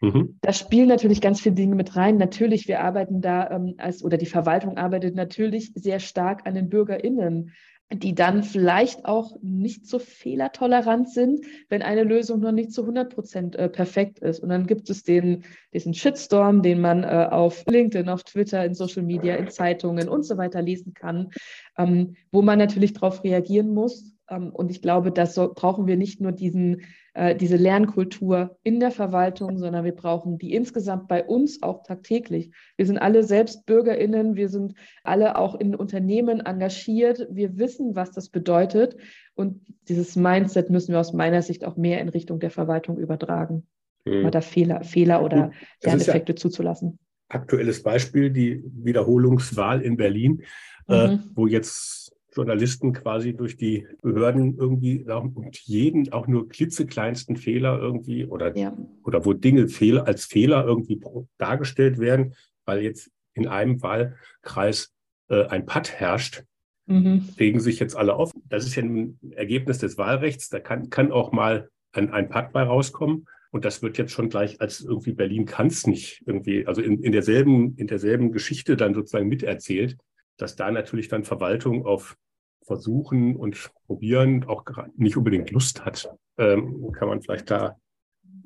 Mhm. Da spielen natürlich ganz viele Dinge mit rein. Natürlich, wir arbeiten da ähm, als oder die Verwaltung arbeitet natürlich sehr stark an den BürgerInnen die dann vielleicht auch nicht so fehlertolerant sind, wenn eine Lösung noch nicht zu 100 Prozent äh, perfekt ist. Und dann gibt es den, diesen Shitstorm, den man äh, auf LinkedIn, auf Twitter, in Social Media, in Zeitungen und so weiter lesen kann, ähm, wo man natürlich darauf reagieren muss. Ähm, und ich glaube, da so, brauchen wir nicht nur diesen äh, diese Lernkultur in der Verwaltung, sondern wir brauchen die insgesamt bei uns auch tagtäglich. Wir sind alle selbst BürgerInnen, wir sind alle auch in Unternehmen engagiert, wir wissen, was das bedeutet und dieses Mindset müssen wir aus meiner Sicht auch mehr in Richtung der Verwaltung übertragen, mhm. da Fehler, Fehler oder Lerneffekte ja zuzulassen. Aktuelles Beispiel, die Wiederholungswahl in Berlin, äh, mhm. äh, wo jetzt Journalisten quasi durch die Behörden irgendwie und jeden auch nur klitzekleinsten Fehler irgendwie oder, ja. oder wo Dinge fehl, als Fehler irgendwie dargestellt werden, weil jetzt in einem Wahlkreis äh, ein Patt herrscht, mhm. regen sich jetzt alle auf. Das ist ja ein Ergebnis des Wahlrechts. Da kann, kann auch mal ein, ein Patt bei rauskommen. Und das wird jetzt schon gleich als irgendwie Berlin kann es nicht irgendwie, also in, in derselben, in derselben Geschichte dann sozusagen miterzählt dass da natürlich dann Verwaltung auf Versuchen und Probieren auch nicht unbedingt Lust hat, ähm, kann man vielleicht da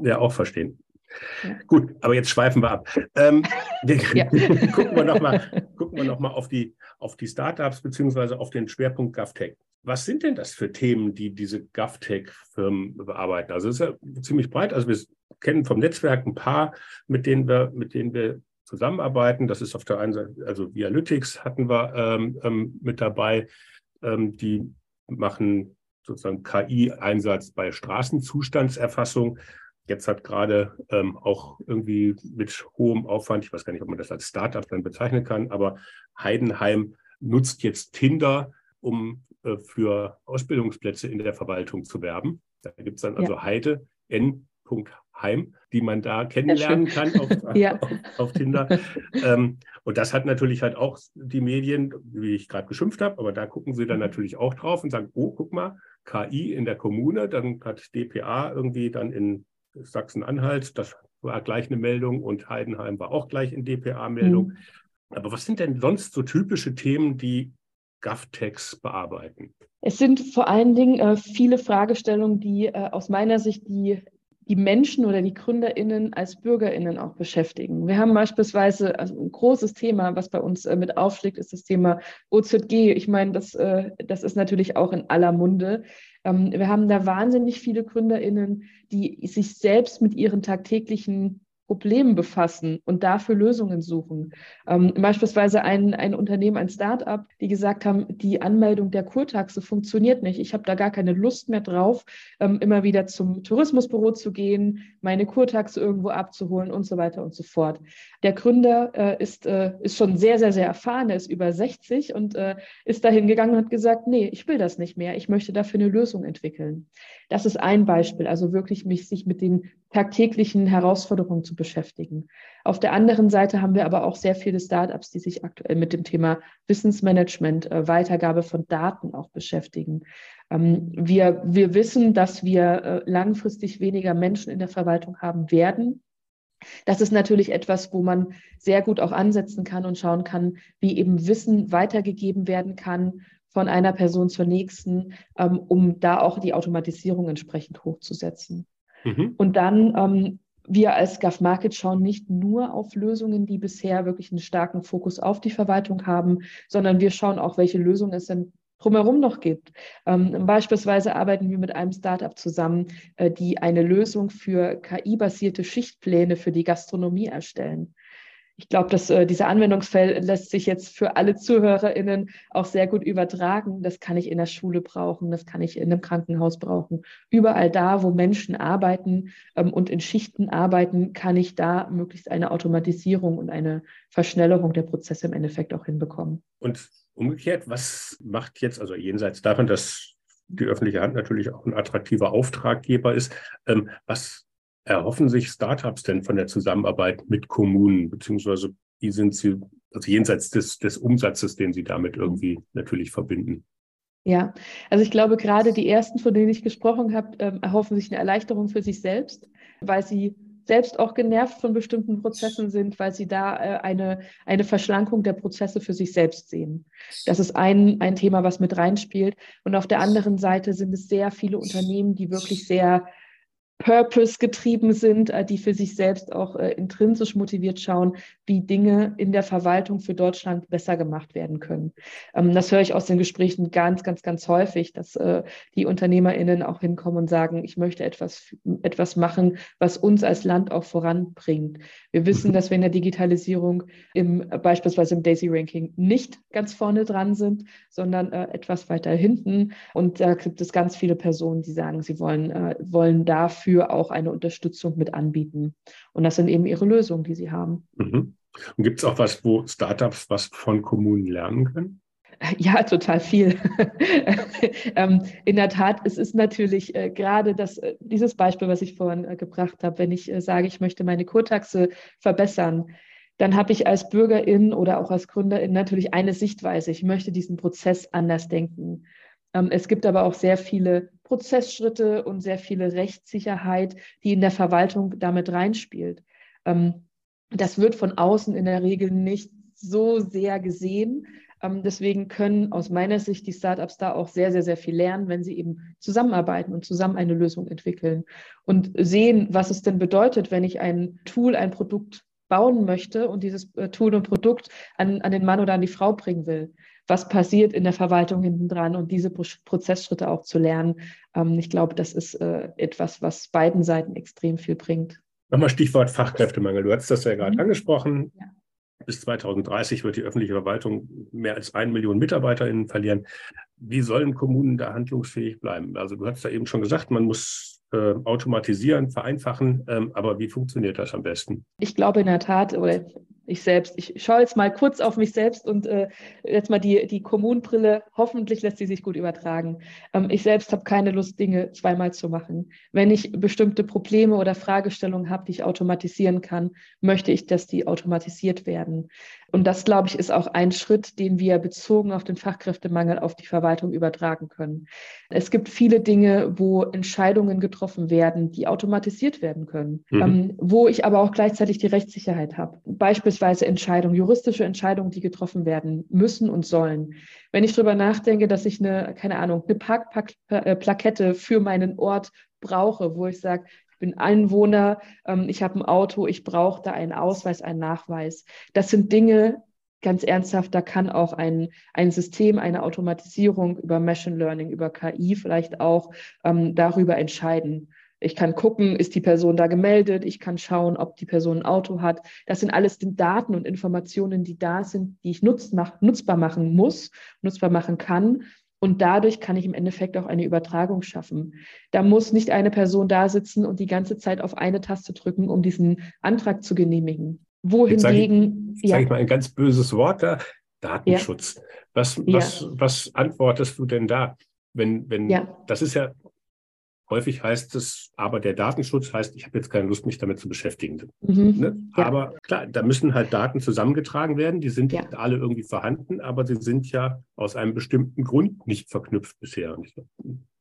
ja auch verstehen. Ja. Gut, aber jetzt schweifen wir ab. Ähm, ja. gucken wir nochmal noch auf die, auf die Startups beziehungsweise auf den Schwerpunkt GovTech. Was sind denn das für Themen, die diese GovTech-Firmen bearbeiten? Also es ist ja ziemlich breit. Also wir kennen vom Netzwerk ein paar, mit denen wir, mit denen wir zusammenarbeiten. Das ist auf der einen Seite, also Vialytics hatten wir ähm, ähm, mit dabei. Ähm, die machen sozusagen KI-Einsatz bei Straßenzustandserfassung. Jetzt hat gerade ähm, auch irgendwie mit hohem Aufwand, ich weiß gar nicht, ob man das als Startup dann bezeichnen kann, aber Heidenheim nutzt jetzt Tinder, um äh, für Ausbildungsplätze in der Verwaltung zu werben. Da gibt es dann also ja. Heide, N. Heim, die man da kennenlernen kann auf, ja. auf, auf Tinder. ähm, und das hat natürlich halt auch die Medien, wie ich gerade geschimpft habe, aber da gucken sie dann natürlich auch drauf und sagen, oh, guck mal, KI in der Kommune, dann hat DPA irgendwie dann in Sachsen-Anhalt, das war gleich eine Meldung und Heidenheim war auch gleich in DPA-Meldung. Mhm. Aber was sind denn sonst so typische Themen, die GovTechs bearbeiten? Es sind vor allen Dingen äh, viele Fragestellungen, die äh, aus meiner Sicht die die Menschen oder die GründerInnen als BürgerInnen auch beschäftigen. Wir haben beispielsweise also ein großes Thema, was bei uns äh, mit aufschlägt, ist das Thema OZG. Ich meine, das, äh, das ist natürlich auch in aller Munde. Ähm, wir haben da wahnsinnig viele GründerInnen, die sich selbst mit ihren tagtäglichen Problemen befassen und dafür Lösungen suchen. Ähm, beispielsweise ein, ein Unternehmen, ein Start-up, die gesagt haben, die Anmeldung der Kurtaxe funktioniert nicht. Ich habe da gar keine Lust mehr drauf, ähm, immer wieder zum Tourismusbüro zu gehen, meine Kurtaxe irgendwo abzuholen und so weiter und so fort. Der Gründer äh, ist, äh, ist schon sehr, sehr, sehr erfahren, er ist über 60 und äh, ist dahin gegangen und hat gesagt, nee, ich will das nicht mehr, ich möchte dafür eine Lösung entwickeln. Das ist ein Beispiel, also wirklich mich sich mit den tagtäglichen Herausforderungen zu beschäftigen. Auf der anderen Seite haben wir aber auch sehr viele Startups, die sich aktuell mit dem Thema Wissensmanagement, äh, Weitergabe von Daten auch beschäftigen. Ähm, wir, wir wissen, dass wir äh, langfristig weniger Menschen in der Verwaltung haben werden. Das ist natürlich etwas, wo man sehr gut auch ansetzen kann und schauen kann, wie eben Wissen weitergegeben werden kann von einer Person zur nächsten, ähm, um da auch die Automatisierung entsprechend hochzusetzen. Mhm. Und dann ähm, wir als GAF Market schauen nicht nur auf Lösungen, die bisher wirklich einen starken Fokus auf die Verwaltung haben, sondern wir schauen auch, welche Lösungen es denn drumherum noch gibt. Ähm, beispielsweise arbeiten wir mit einem Startup zusammen, äh, die eine Lösung für KI-basierte Schichtpläne für die Gastronomie erstellen ich glaube, dass äh, dieser Anwendungsfall lässt sich jetzt für alle ZuhörerInnen auch sehr gut übertragen. Das kann ich in der Schule brauchen, das kann ich in einem Krankenhaus brauchen. Überall da, wo Menschen arbeiten ähm, und in Schichten arbeiten, kann ich da möglichst eine Automatisierung und eine Verschnellerung der Prozesse im Endeffekt auch hinbekommen. Und umgekehrt, was macht jetzt, also jenseits davon, dass die öffentliche Hand natürlich auch ein attraktiver Auftraggeber ist, ähm, was erhoffen sich Startups denn von der Zusammenarbeit mit Kommunen, beziehungsweise wie sind sie, also jenseits des, des Umsatzes, den sie damit irgendwie natürlich verbinden? Ja, also ich glaube, gerade die ersten, von denen ich gesprochen habe, äh, erhoffen sich eine Erleichterung für sich selbst, weil sie selbst auch genervt von bestimmten Prozessen sind, weil sie da äh, eine, eine Verschlankung der Prozesse für sich selbst sehen. Das ist ein, ein Thema, was mit reinspielt. Und auf der anderen Seite sind es sehr viele Unternehmen, die wirklich sehr Purpose getrieben sind, äh, die für sich selbst auch äh, intrinsisch motiviert schauen, wie Dinge in der Verwaltung für Deutschland besser gemacht werden können. Ähm, das höre ich aus den Gesprächen ganz, ganz, ganz häufig, dass äh, die UnternehmerInnen auch hinkommen und sagen, ich möchte etwas, etwas machen, was uns als Land auch voranbringt. Wir wissen, dass wir in der Digitalisierung im, beispielsweise im Daisy-Ranking nicht ganz vorne dran sind, sondern etwas weiter hinten. Und da gibt es ganz viele Personen, die sagen, sie wollen, wollen dafür dafür auch eine Unterstützung mit anbieten. Und das sind eben ihre Lösungen, die sie haben. Mhm. Und gibt es auch was, wo Startups was von Kommunen lernen können? Ja, total viel. ähm, in der Tat, es ist natürlich äh, gerade das, äh, dieses Beispiel, was ich vorhin äh, gebracht habe, wenn ich sage, ich möchte meine Kurtaxe verbessern, dann habe ich als Bürgerin oder auch als Gründerin natürlich eine Sichtweise. Ich möchte diesen Prozess anders denken. Ähm, es gibt aber auch sehr viele Prozessschritte und sehr viele Rechtssicherheit, die in der Verwaltung damit reinspielt. Ähm, das wird von außen in der Regel nicht so sehr gesehen. Ähm, deswegen können aus meiner Sicht die Startups da auch sehr, sehr, sehr viel lernen, wenn sie eben zusammenarbeiten und zusammen eine Lösung entwickeln und sehen, was es denn bedeutet, wenn ich ein Tool, ein Produkt bauen möchte und dieses äh, Tool und Produkt an, an den Mann oder an die Frau bringen will was passiert in der Verwaltung hinten dran und diese Prozessschritte auch zu lernen. Ähm, ich glaube, das ist äh, etwas, was beiden Seiten extrem viel bringt. Nochmal Stichwort Fachkräftemangel. Du hast das ja gerade mhm. angesprochen. Ja. Bis 2030 wird die öffentliche Verwaltung mehr als eine Million MitarbeiterInnen verlieren. Wie sollen Kommunen da handlungsfähig bleiben? Also du hast ja eben schon gesagt, man muss äh, automatisieren, vereinfachen. Ähm, aber wie funktioniert das am besten? Ich glaube in der Tat, oder Ich selbst, ich schaue jetzt mal kurz auf mich selbst und äh, jetzt mal die, die Kommunbrille. Hoffentlich lässt sie sich gut übertragen. Ähm, ich selbst habe keine Lust, Dinge zweimal zu machen. Wenn ich bestimmte Probleme oder Fragestellungen habe, die ich automatisieren kann, möchte ich, dass die automatisiert werden. Und das, glaube ich, ist auch ein Schritt, den wir bezogen auf den Fachkräftemangel auf die Verwaltung übertragen können. Es gibt viele Dinge, wo Entscheidungen getroffen werden, die automatisiert werden können, mhm. ähm, wo ich aber auch gleichzeitig die Rechtssicherheit habe. Beispielsweise Entscheidungen, juristische Entscheidungen, die getroffen werden müssen und sollen. Wenn ich darüber nachdenke, dass ich eine, keine Ahnung, eine Parkplakette für meinen Ort brauche, wo ich sage, ich bin Einwohner, ähm, ich habe ein Auto, ich brauche da einen Ausweis, einen Nachweis. Das sind Dinge, ganz ernsthaft, da kann auch ein, ein System, eine Automatisierung über Machine Learning, über KI vielleicht auch ähm, darüber entscheiden. Ich kann gucken, ist die Person da gemeldet? Ich kann schauen, ob die Person ein Auto hat. Das sind alles Daten und Informationen, die da sind, die ich nutz, mach, nutzbar machen muss, nutzbar machen kann. Und dadurch kann ich im Endeffekt auch eine Übertragung schaffen. Da muss nicht eine Person da sitzen und die ganze Zeit auf eine Taste drücken, um diesen Antrag zu genehmigen. Wohingegen. Jetzt sage ich, sag ich mal ein ganz böses Wort da: Datenschutz. Ja. Was, was, ja. was antwortest du denn da? Wenn, wenn, ja. das ist ja Häufig heißt es, aber der Datenschutz heißt, ich habe jetzt keine Lust, mich damit zu beschäftigen. Mhm, ne? ja. Aber klar, da müssen halt Daten zusammengetragen werden. Die sind ja. alle irgendwie vorhanden, aber sie sind ja aus einem bestimmten Grund nicht verknüpft bisher.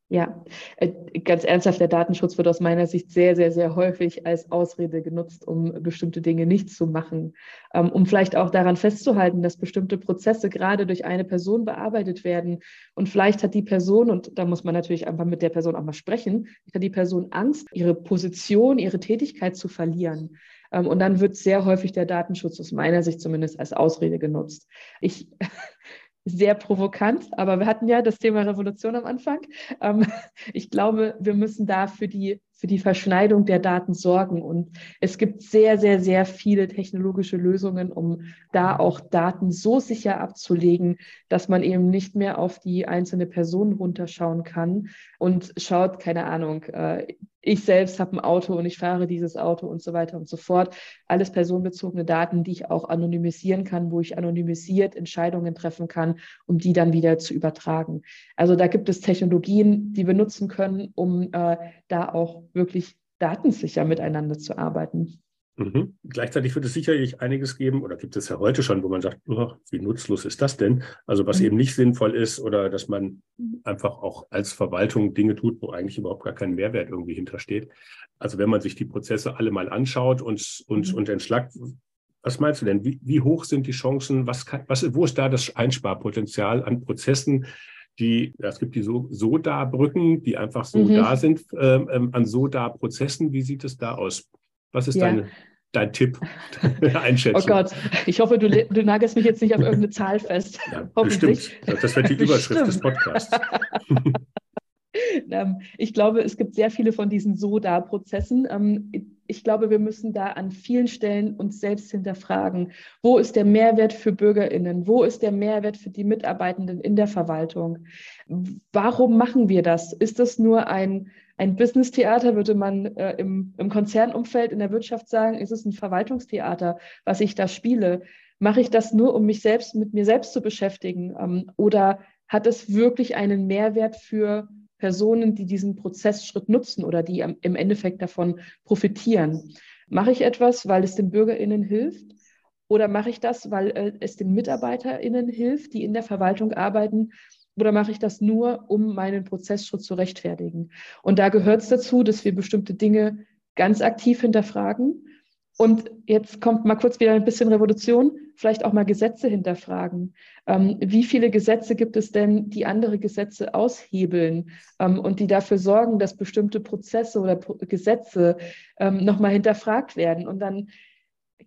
Ja, äh, ganz ernsthaft, der Datenschutz wird aus meiner Sicht sehr, sehr, sehr häufig als Ausrede genutzt, um bestimmte Dinge nicht zu machen. Ähm, um vielleicht auch daran festzuhalten, dass bestimmte Prozesse gerade durch eine Person bearbeitet werden. Und vielleicht hat die Person, und da muss man natürlich einfach mit der Person auch mal sprechen, hat die Person Angst, ihre Position, ihre Tätigkeit zu verlieren. Ähm, und dann wird sehr häufig der Datenschutz aus meiner Sicht zumindest als Ausrede genutzt. Ich sehr provokant, aber wir hatten ja das Thema Revolution am Anfang. Ähm, ich glaube, wir müssen da für die, für die Verschneidung der Daten sorgen. Und es gibt sehr, sehr, sehr viele technologische Lösungen, um da auch Daten so sicher abzulegen, dass man eben nicht mehr auf die einzelne Person runterschauen kann und schaut, keine Ahnung, äh, ich selbst habe ein Auto und ich fahre dieses Auto und so weiter und so fort. Alles personenbezogene Daten, die ich auch anonymisieren kann, wo ich anonymisiert Entscheidungen treffen kann, um die dann wieder zu übertragen. Also da gibt es Technologien, die wir nutzen können, um äh, da auch wirklich datensicher miteinander zu arbeiten. Mhm. Gleichzeitig wird es sicherlich einiges geben, oder gibt es ja heute schon, wo man sagt, oh, wie nutzlos ist das denn? Also was mhm. eben nicht sinnvoll ist oder dass man einfach auch als Verwaltung Dinge tut, wo eigentlich überhaupt gar kein Mehrwert irgendwie hintersteht. Also wenn man sich die Prozesse alle mal anschaut und, und, mhm. und entschlackt, was meinst du denn? Wie, wie hoch sind die Chancen? Was kann, was, wo ist da das Einsparpotenzial an Prozessen, die, ja, es gibt die so Soda-Brücken, die einfach so mhm. da sind, ähm, ähm an Soda-Prozessen. Wie sieht es da aus? Was ist ja. deine, dein Tipp, deine Einschätzung? Oh Gott, ich hoffe, du, du nagelst mich jetzt nicht auf irgendeine Zahl fest. Ja, bestimmt. Das wird die Überschrift des Podcasts. Ich glaube, es gibt sehr viele von diesen Soda-Prozessen. Ähm, ich glaube, wir müssen da an vielen Stellen uns selbst hinterfragen. Wo ist der Mehrwert für BürgerInnen? Wo ist der Mehrwert für die Mitarbeitenden in der Verwaltung? Warum machen wir das? Ist das nur ein ein Business-Theater würde man äh, im, im Konzernumfeld in der Wirtschaft sagen, ist es ein Verwaltungstheater, was ich da spiele. Mache ich das nur, um mich selbst mit mir selbst zu beschäftigen? Ähm, oder hat es wirklich einen Mehrwert für Personen, die diesen Prozessschritt nutzen oder die am, im Endeffekt davon profitieren? Mache ich etwas, weil es den BürgerInnen hilft? Oder mache ich das, weil äh, es den MitarbeiterInnen hilft, die in der Verwaltung arbeiten oder mache ich das nur, um meinen Prozessschritt zu rechtfertigen? Und da gehört es dazu, dass wir bestimmte Dinge ganz aktiv hinterfragen. Und jetzt kommt mal kurz wieder ein bisschen Revolution, vielleicht auch mal Gesetze hinterfragen. Ähm, wie viele Gesetze gibt es denn, die andere Gesetze aushebeln ähm, und die dafür sorgen, dass bestimmte Prozesse oder Pro Gesetze ähm, nochmal hinterfragt werden? Und dann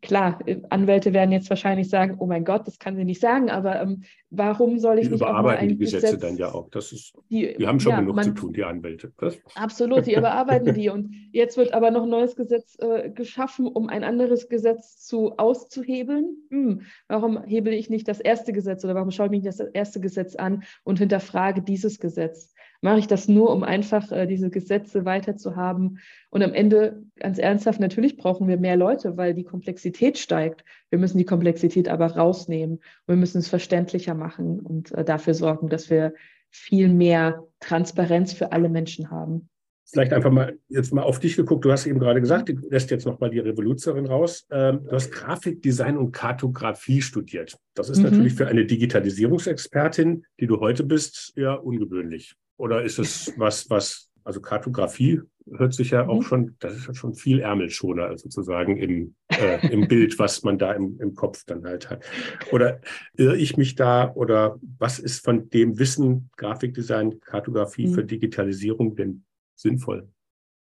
klar, äh, Anwälte werden jetzt wahrscheinlich sagen, oh mein Gott, das kann sie nicht sagen, aber ähm, warum soll ich die nicht überarbeiten die Gesetze Gesetz, dann ja auch. Das ist, die, die haben schon ja, genug man, zu tun, die Anwälte. Was? Absolut, die überarbeiten die. Und jetzt wird aber noch ein neues Gesetz äh, geschaffen, um ein anderes Gesetz zu auszuhebeln. Hm, warum hebele ich nicht das erste Gesetz oder warum schaue ich mich nicht das erste Gesetz an und hinterfrage dieses Gesetz? Mache ich das nur, um einfach äh, diese Gesetze weiter zu haben? Und am Ende, ganz ernsthaft, natürlich brauchen wir mehr Leute, weil die Komplexität steigt. Wir müssen die Komplexität aber rausnehmen. Wir müssen es verständlicher machen und äh, dafür sorgen, dass wir viel mehr Transparenz für alle Menschen haben vielleicht einfach mal jetzt mal auf dich geguckt. Du hast eben gerade gesagt, du lässt jetzt noch mal die Revoluzerin raus. Ähm, du hast Grafikdesign und Kartografie studiert. Das ist mhm. natürlich für eine Digitalisierungsexpertin, die du heute bist, eher ungewöhnlich. Oder ist es was, was, also Kartografie hört sich ja auch mhm. schon, das ist ja schon viel Ärmelschoner sozusagen im, äh, im Bild, was man da im, im Kopf dann halt hat. Oder irre ich mich da oder was ist von dem Wissen Grafikdesign, Kartografie mhm. für Digitalisierung denn sinnvoll?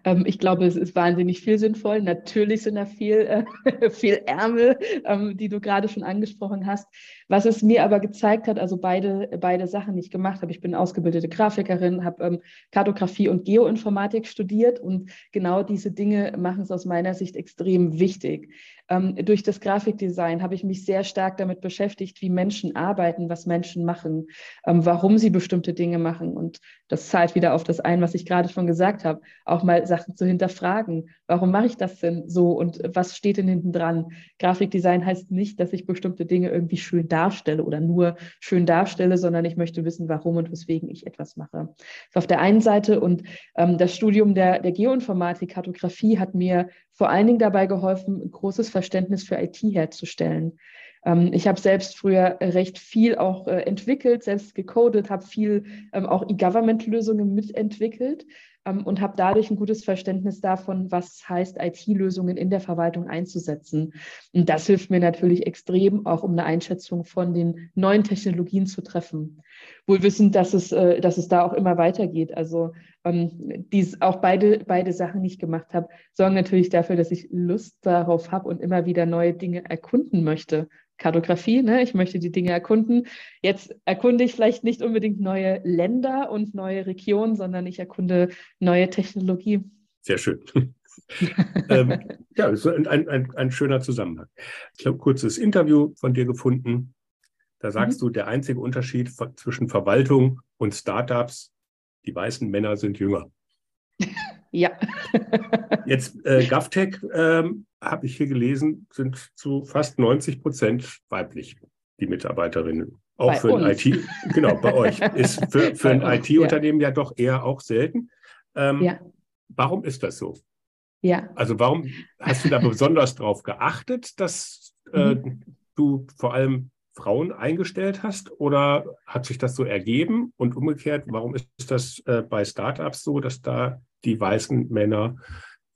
Ähm, ich glaube, es ist wahnsinnig viel sinnvoll. Natürlich sind da viel, äh, viel Ärmel, ähm, die du gerade schon angesprochen hast. Was es mir aber gezeigt hat, also beide, beide Sachen, die ich gemacht habe. Ich bin ausgebildete Grafikerin, habe ähm, Kartografie und Geoinformatik studiert und genau diese Dinge machen es aus meiner Sicht extrem wichtig. Ähm, durch das Grafikdesign habe ich mich sehr stark damit beschäftigt, wie Menschen arbeiten, was Menschen machen, ähm, warum sie bestimmte Dinge machen. Und das zahlt wieder auf das ein, was ich gerade schon gesagt habe, auch mal Sachen zu hinterfragen. Warum mache ich das denn so und was steht denn hinten dran? Grafikdesign heißt nicht, dass ich bestimmte Dinge irgendwie schön darstelle oder nur schön darstelle, sondern ich möchte wissen, warum und weswegen ich etwas mache. Das auf der einen Seite und ähm, das Studium der, der Geoinformatik, Kartografie hat mir vor allen Dingen dabei geholfen, ein großes Verständnis für IT herzustellen. Ähm, ich habe selbst früher recht viel auch äh, entwickelt, selbst gecodet, habe viel ähm, auch E-Government-Lösungen mitentwickelt und habe dadurch ein gutes Verständnis davon, was heißt, IT-Lösungen in der Verwaltung einzusetzen. Und das hilft mir natürlich extrem, auch um eine Einschätzung von den neuen Technologien zu treffen. Wohl wissend, dass es, äh, dass es da auch immer weitergeht. Also ähm, dies auch beide, beide Sachen nicht gemacht habe, sorgen natürlich dafür, dass ich Lust darauf habe und immer wieder neue Dinge erkunden möchte. Kartografie, ne? ich möchte die Dinge erkunden. Jetzt erkunde ich vielleicht nicht unbedingt neue Länder und neue Regionen, sondern ich erkunde neue Technologie. Sehr schön. ähm, ja, das ist ein, ein, ein schöner Zusammenhang. Ich habe ein kurzes Interview von dir gefunden. Da sagst mhm. du, der einzige Unterschied zwischen Verwaltung und Startups, die weißen Männer sind jünger. Ja. Jetzt äh, GovTech, ähm, habe ich hier gelesen, sind zu fast 90 Prozent weiblich, die Mitarbeiterinnen. Auch bei für uns. ein IT, genau, bei euch. Ist für, für ein IT-Unternehmen ja. ja. doch eher auch selten. Ähm, ja. Warum ist das so? Ja. Also warum hast du da besonders darauf geachtet, dass äh, mhm. du vor allem Frauen eingestellt hast oder hat sich das so ergeben? Und umgekehrt, warum ist das äh, bei Startups so, dass da die weißen Männer,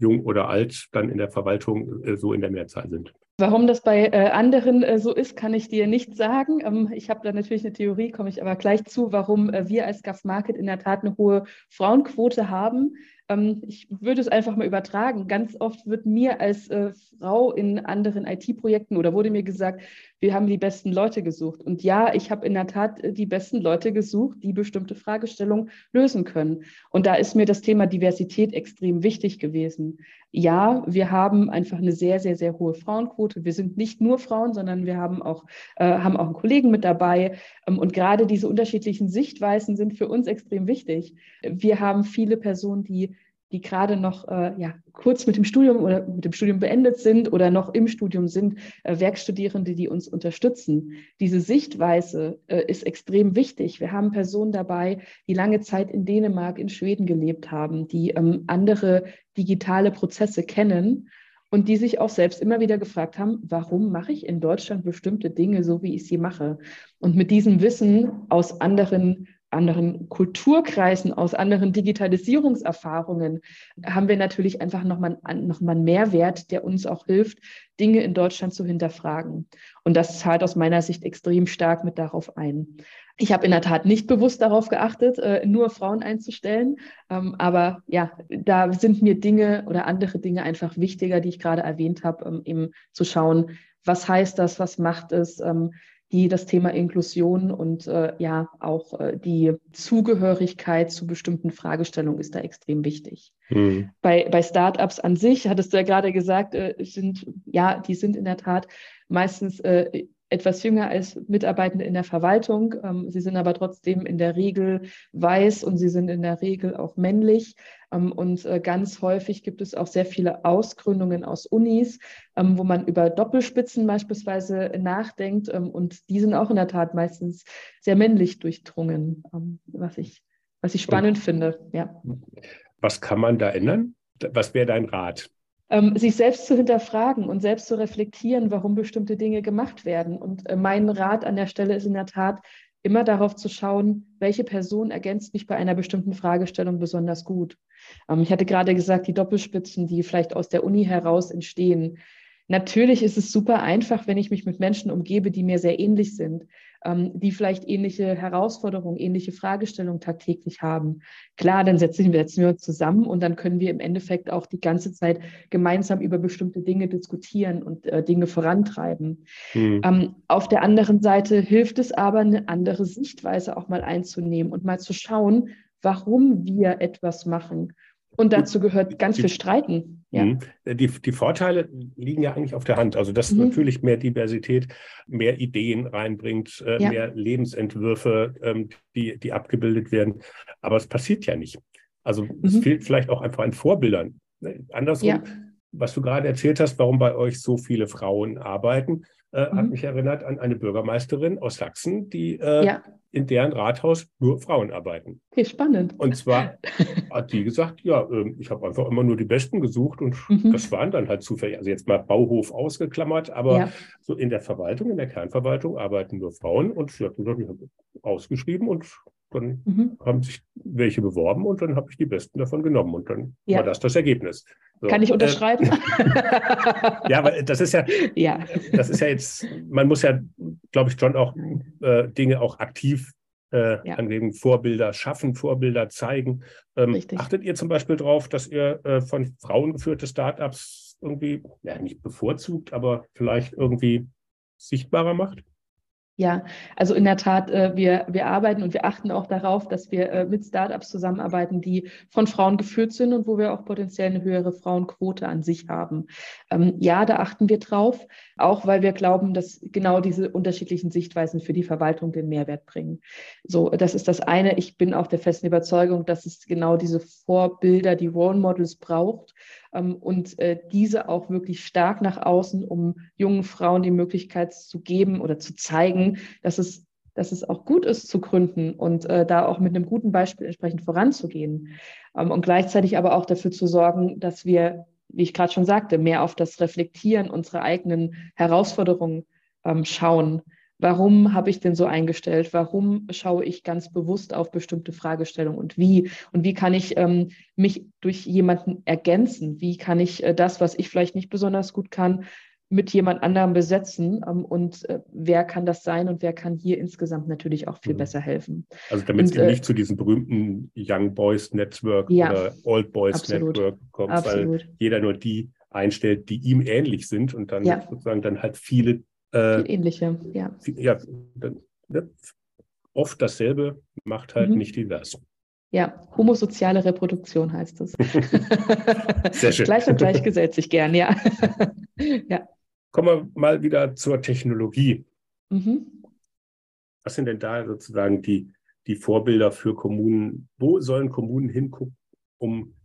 jung oder alt, dann in der Verwaltung äh, so in der Mehrzahl sind. Warum das bei äh, anderen äh, so ist, kann ich dir nicht sagen. Ähm, ich habe da natürlich eine Theorie, komme ich aber gleich zu, warum äh, wir als GAF Market in der Tat eine hohe Frauenquote haben. Ähm, ich würde es einfach mal übertragen. Ganz oft wird mir als äh, Frau in anderen IT-Projekten oder wurde mir gesagt, wir haben die besten Leute gesucht. Und ja, ich habe in der Tat äh, die besten Leute gesucht, die bestimmte Fragestellungen lösen können. Und da ist mir das Thema Diversität extrem wichtig gewesen. Ja, wir haben einfach eine sehr, sehr, sehr hohe Frauenquote. Wir sind nicht nur Frauen, sondern wir haben auch, äh, haben auch einen Kollegen mit dabei. Ähm, und gerade diese unterschiedlichen Sichtweisen sind für uns extrem wichtig. Wir haben viele Personen, die die gerade noch äh, ja, kurz mit dem Studium oder mit dem Studium beendet sind oder noch im Studium sind, äh, Werkstudierende, die uns unterstützen. Diese Sichtweise äh, ist extrem wichtig. Wir haben Personen dabei, die lange Zeit in Dänemark, in Schweden gelebt haben, die ähm, andere digitale Prozesse kennen und die sich auch selbst immer wieder gefragt haben, warum mache ich in Deutschland bestimmte Dinge so, wie ich sie mache? Und mit diesem Wissen aus anderen anderen Kulturkreisen, aus anderen Digitalisierungserfahrungen haben wir natürlich einfach nochmal noch mal einen Mehrwert, der uns auch hilft, Dinge in Deutschland zu hinterfragen. Und das zahlt aus meiner Sicht extrem stark mit darauf ein. Ich habe in der Tat nicht bewusst darauf geachtet, äh, nur Frauen einzustellen. Ähm, aber ja, da sind mir Dinge oder andere Dinge einfach wichtiger, die ich gerade erwähnt habe, ähm, eben zu schauen, was heißt das, was macht es, ähm, die das Thema Inklusion und äh, ja auch äh, die Zugehörigkeit zu bestimmten Fragestellungen ist da extrem wichtig. Mhm. Bei, bei Startups an sich, hattest du ja gerade gesagt, äh, sind, ja, die sind in der Tat meistens äh, etwas jünger als Mitarbeitende in der Verwaltung. Ähm, sie sind aber trotzdem in der Regel weiß und sie sind in der Regel auch männlich. Ähm, und äh, ganz häufig gibt es auch sehr viele Ausgründungen aus Unis, ähm, wo man über Doppelspitzen beispielsweise nachdenkt. Ähm, und die sind auch in der Tat meistens sehr männlich durchdrungen, ähm, was ich, was ich spannend finde. Ja. Was kann man da ändern? Was wäre dein Rat? Ähm, sich selbst zu hinterfragen und selbst zu reflektieren, warum bestimmte Dinge gemacht werden. Und äh, mein Rat an der Stelle ist in der Tat, immer darauf zu schauen, welche Person ergänzt mich bei einer bestimmten Fragestellung besonders gut. Ähm, ich hatte gerade gesagt, die Doppelspitzen, die vielleicht aus der Uni heraus entstehen, Natürlich ist es super einfach, wenn ich mich mit Menschen umgebe, die mir sehr ähnlich sind, die vielleicht ähnliche Herausforderungen, ähnliche Fragestellungen tagtäglich haben. Klar, dann setzen wir, setzen wir uns zusammen und dann können wir im Endeffekt auch die ganze Zeit gemeinsam über bestimmte Dinge diskutieren und äh, Dinge vorantreiben. Mhm. Ähm, auf der anderen Seite hilft es aber, eine andere Sichtweise auch mal einzunehmen und mal zu schauen, warum wir etwas machen und dazu gehört ganz viel Streiten. Ja. Mhm. Die, die Vorteile liegen ja eigentlich auf der Hand. Also, dass mhm. natürlich mehr Diversität, mehr Ideen reinbringt, äh, ja. mehr Lebensentwürfe, ähm, die, die abgebildet werden. Aber es passiert ja nicht. Also, mhm. es fehlt vielleicht auch einfach an Vorbildern. Ne, andersrum, ja. was du gerade erzählt hast, warum bei euch so viele Frauen arbeiten, äh, hat mhm. mich erinnert an eine Bürgermeisterin aus Sachsen, die äh, ja in deren Rathaus nur Frauen arbeiten. Okay, spannend. Und zwar hat die gesagt, ja, ähm, ich habe einfach immer nur die Besten gesucht und mhm. das waren dann halt zufällig, also jetzt mal Bauhof ausgeklammert, aber ja. so in der Verwaltung, in der Kernverwaltung arbeiten nur Frauen und sie hat gesagt, ich habe ausgeschrieben und dann mhm. haben sich welche beworben und dann habe ich die Besten davon genommen und dann ja. war das das Ergebnis. So. Kann ich äh, unterschreiben? ja, aber das ist ja, ja, das ist ja jetzt, man muss ja, glaube ich, schon auch äh, Dinge auch aktiv äh, ja. angeben, Vorbilder schaffen, Vorbilder zeigen. Ähm, achtet ihr zum Beispiel darauf, dass ihr äh, von Frauen geführte Startups irgendwie, ja, nicht bevorzugt, aber vielleicht irgendwie sichtbarer macht? Ja, also in der Tat, äh, wir, wir arbeiten und wir achten auch darauf, dass wir äh, mit Startups zusammenarbeiten, die von Frauen geführt sind und wo wir auch potenziell eine höhere Frauenquote an sich haben. Ähm, ja, da achten wir drauf, auch weil wir glauben, dass genau diese unterschiedlichen Sichtweisen für die Verwaltung den Mehrwert bringen. So, das ist das eine. Ich bin auch der festen Überzeugung, dass es genau diese Vorbilder, die Role Models braucht, und äh, diese auch wirklich stark nach außen, um jungen Frauen die Möglichkeit zu geben oder zu zeigen, dass es dass es auch gut ist zu gründen und äh, da auch mit einem guten Beispiel entsprechend voranzugehen. Ähm, und gleichzeitig aber auch dafür zu sorgen, dass wir, wie ich gerade schon sagte, mehr auf das Reflektieren unserer eigenen Herausforderungen ähm, schauen Warum habe ich denn so eingestellt? Warum schaue ich ganz bewusst auf bestimmte Fragestellungen und wie? Und wie kann ich ähm, mich durch jemanden ergänzen? Wie kann ich äh, das, was ich vielleicht nicht besonders gut kann, mit jemand anderem besetzen ähm, und äh, wer kann das sein und wer kann hier insgesamt natürlich auch viel mhm. besser helfen. Also damit es äh, nicht zu diesem berühmten Young Boys Network ja, oder Old Boys absolut, Network kommt, absolut. weil jeder nur die einstellt, die ihm ähnlich sind und dann ja. sozusagen dann halt viele äh, ähnliche, ja. Ja, ne, oft dasselbe macht halt mhm. nicht divers. Ja, homosoziale Reproduktion heißt es. Sehr schön. gleich und gleich gesetzt sich gern, ja. ja. Kommen wir mal wieder zur Technologie. Mhm. Was sind denn da sozusagen die, die Vorbilder für Kommunen? Wo sollen Kommunen hingucken, um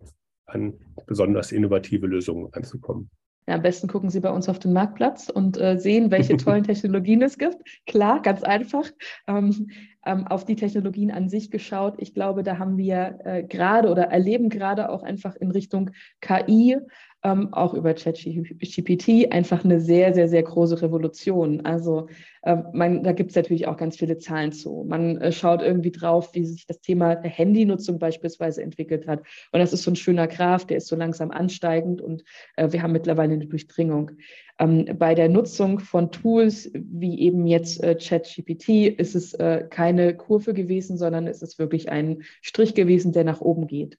an besonders innovative Lösungen anzukommen? Ja, am besten gucken Sie bei uns auf den Marktplatz und äh, sehen, welche tollen Technologien es gibt. Klar, ganz einfach. Ähm, ähm, auf die Technologien an sich geschaut. Ich glaube, da haben wir äh, gerade oder erleben gerade auch einfach in Richtung KI ähm, auch über ChatGPT einfach eine sehr, sehr, sehr große Revolution. Also äh, man, da gibt es natürlich auch ganz viele Zahlen zu. Man äh, schaut irgendwie drauf, wie sich das Thema der Handynutzung beispielsweise entwickelt hat. Und das ist so ein schöner Graph, der ist so langsam ansteigend und äh, wir haben mittlerweile eine Durchdringung. Ähm, bei der Nutzung von Tools wie eben jetzt äh, ChatGPT ist es äh, keine Kurve gewesen, sondern es ist wirklich ein Strich gewesen, der nach oben geht.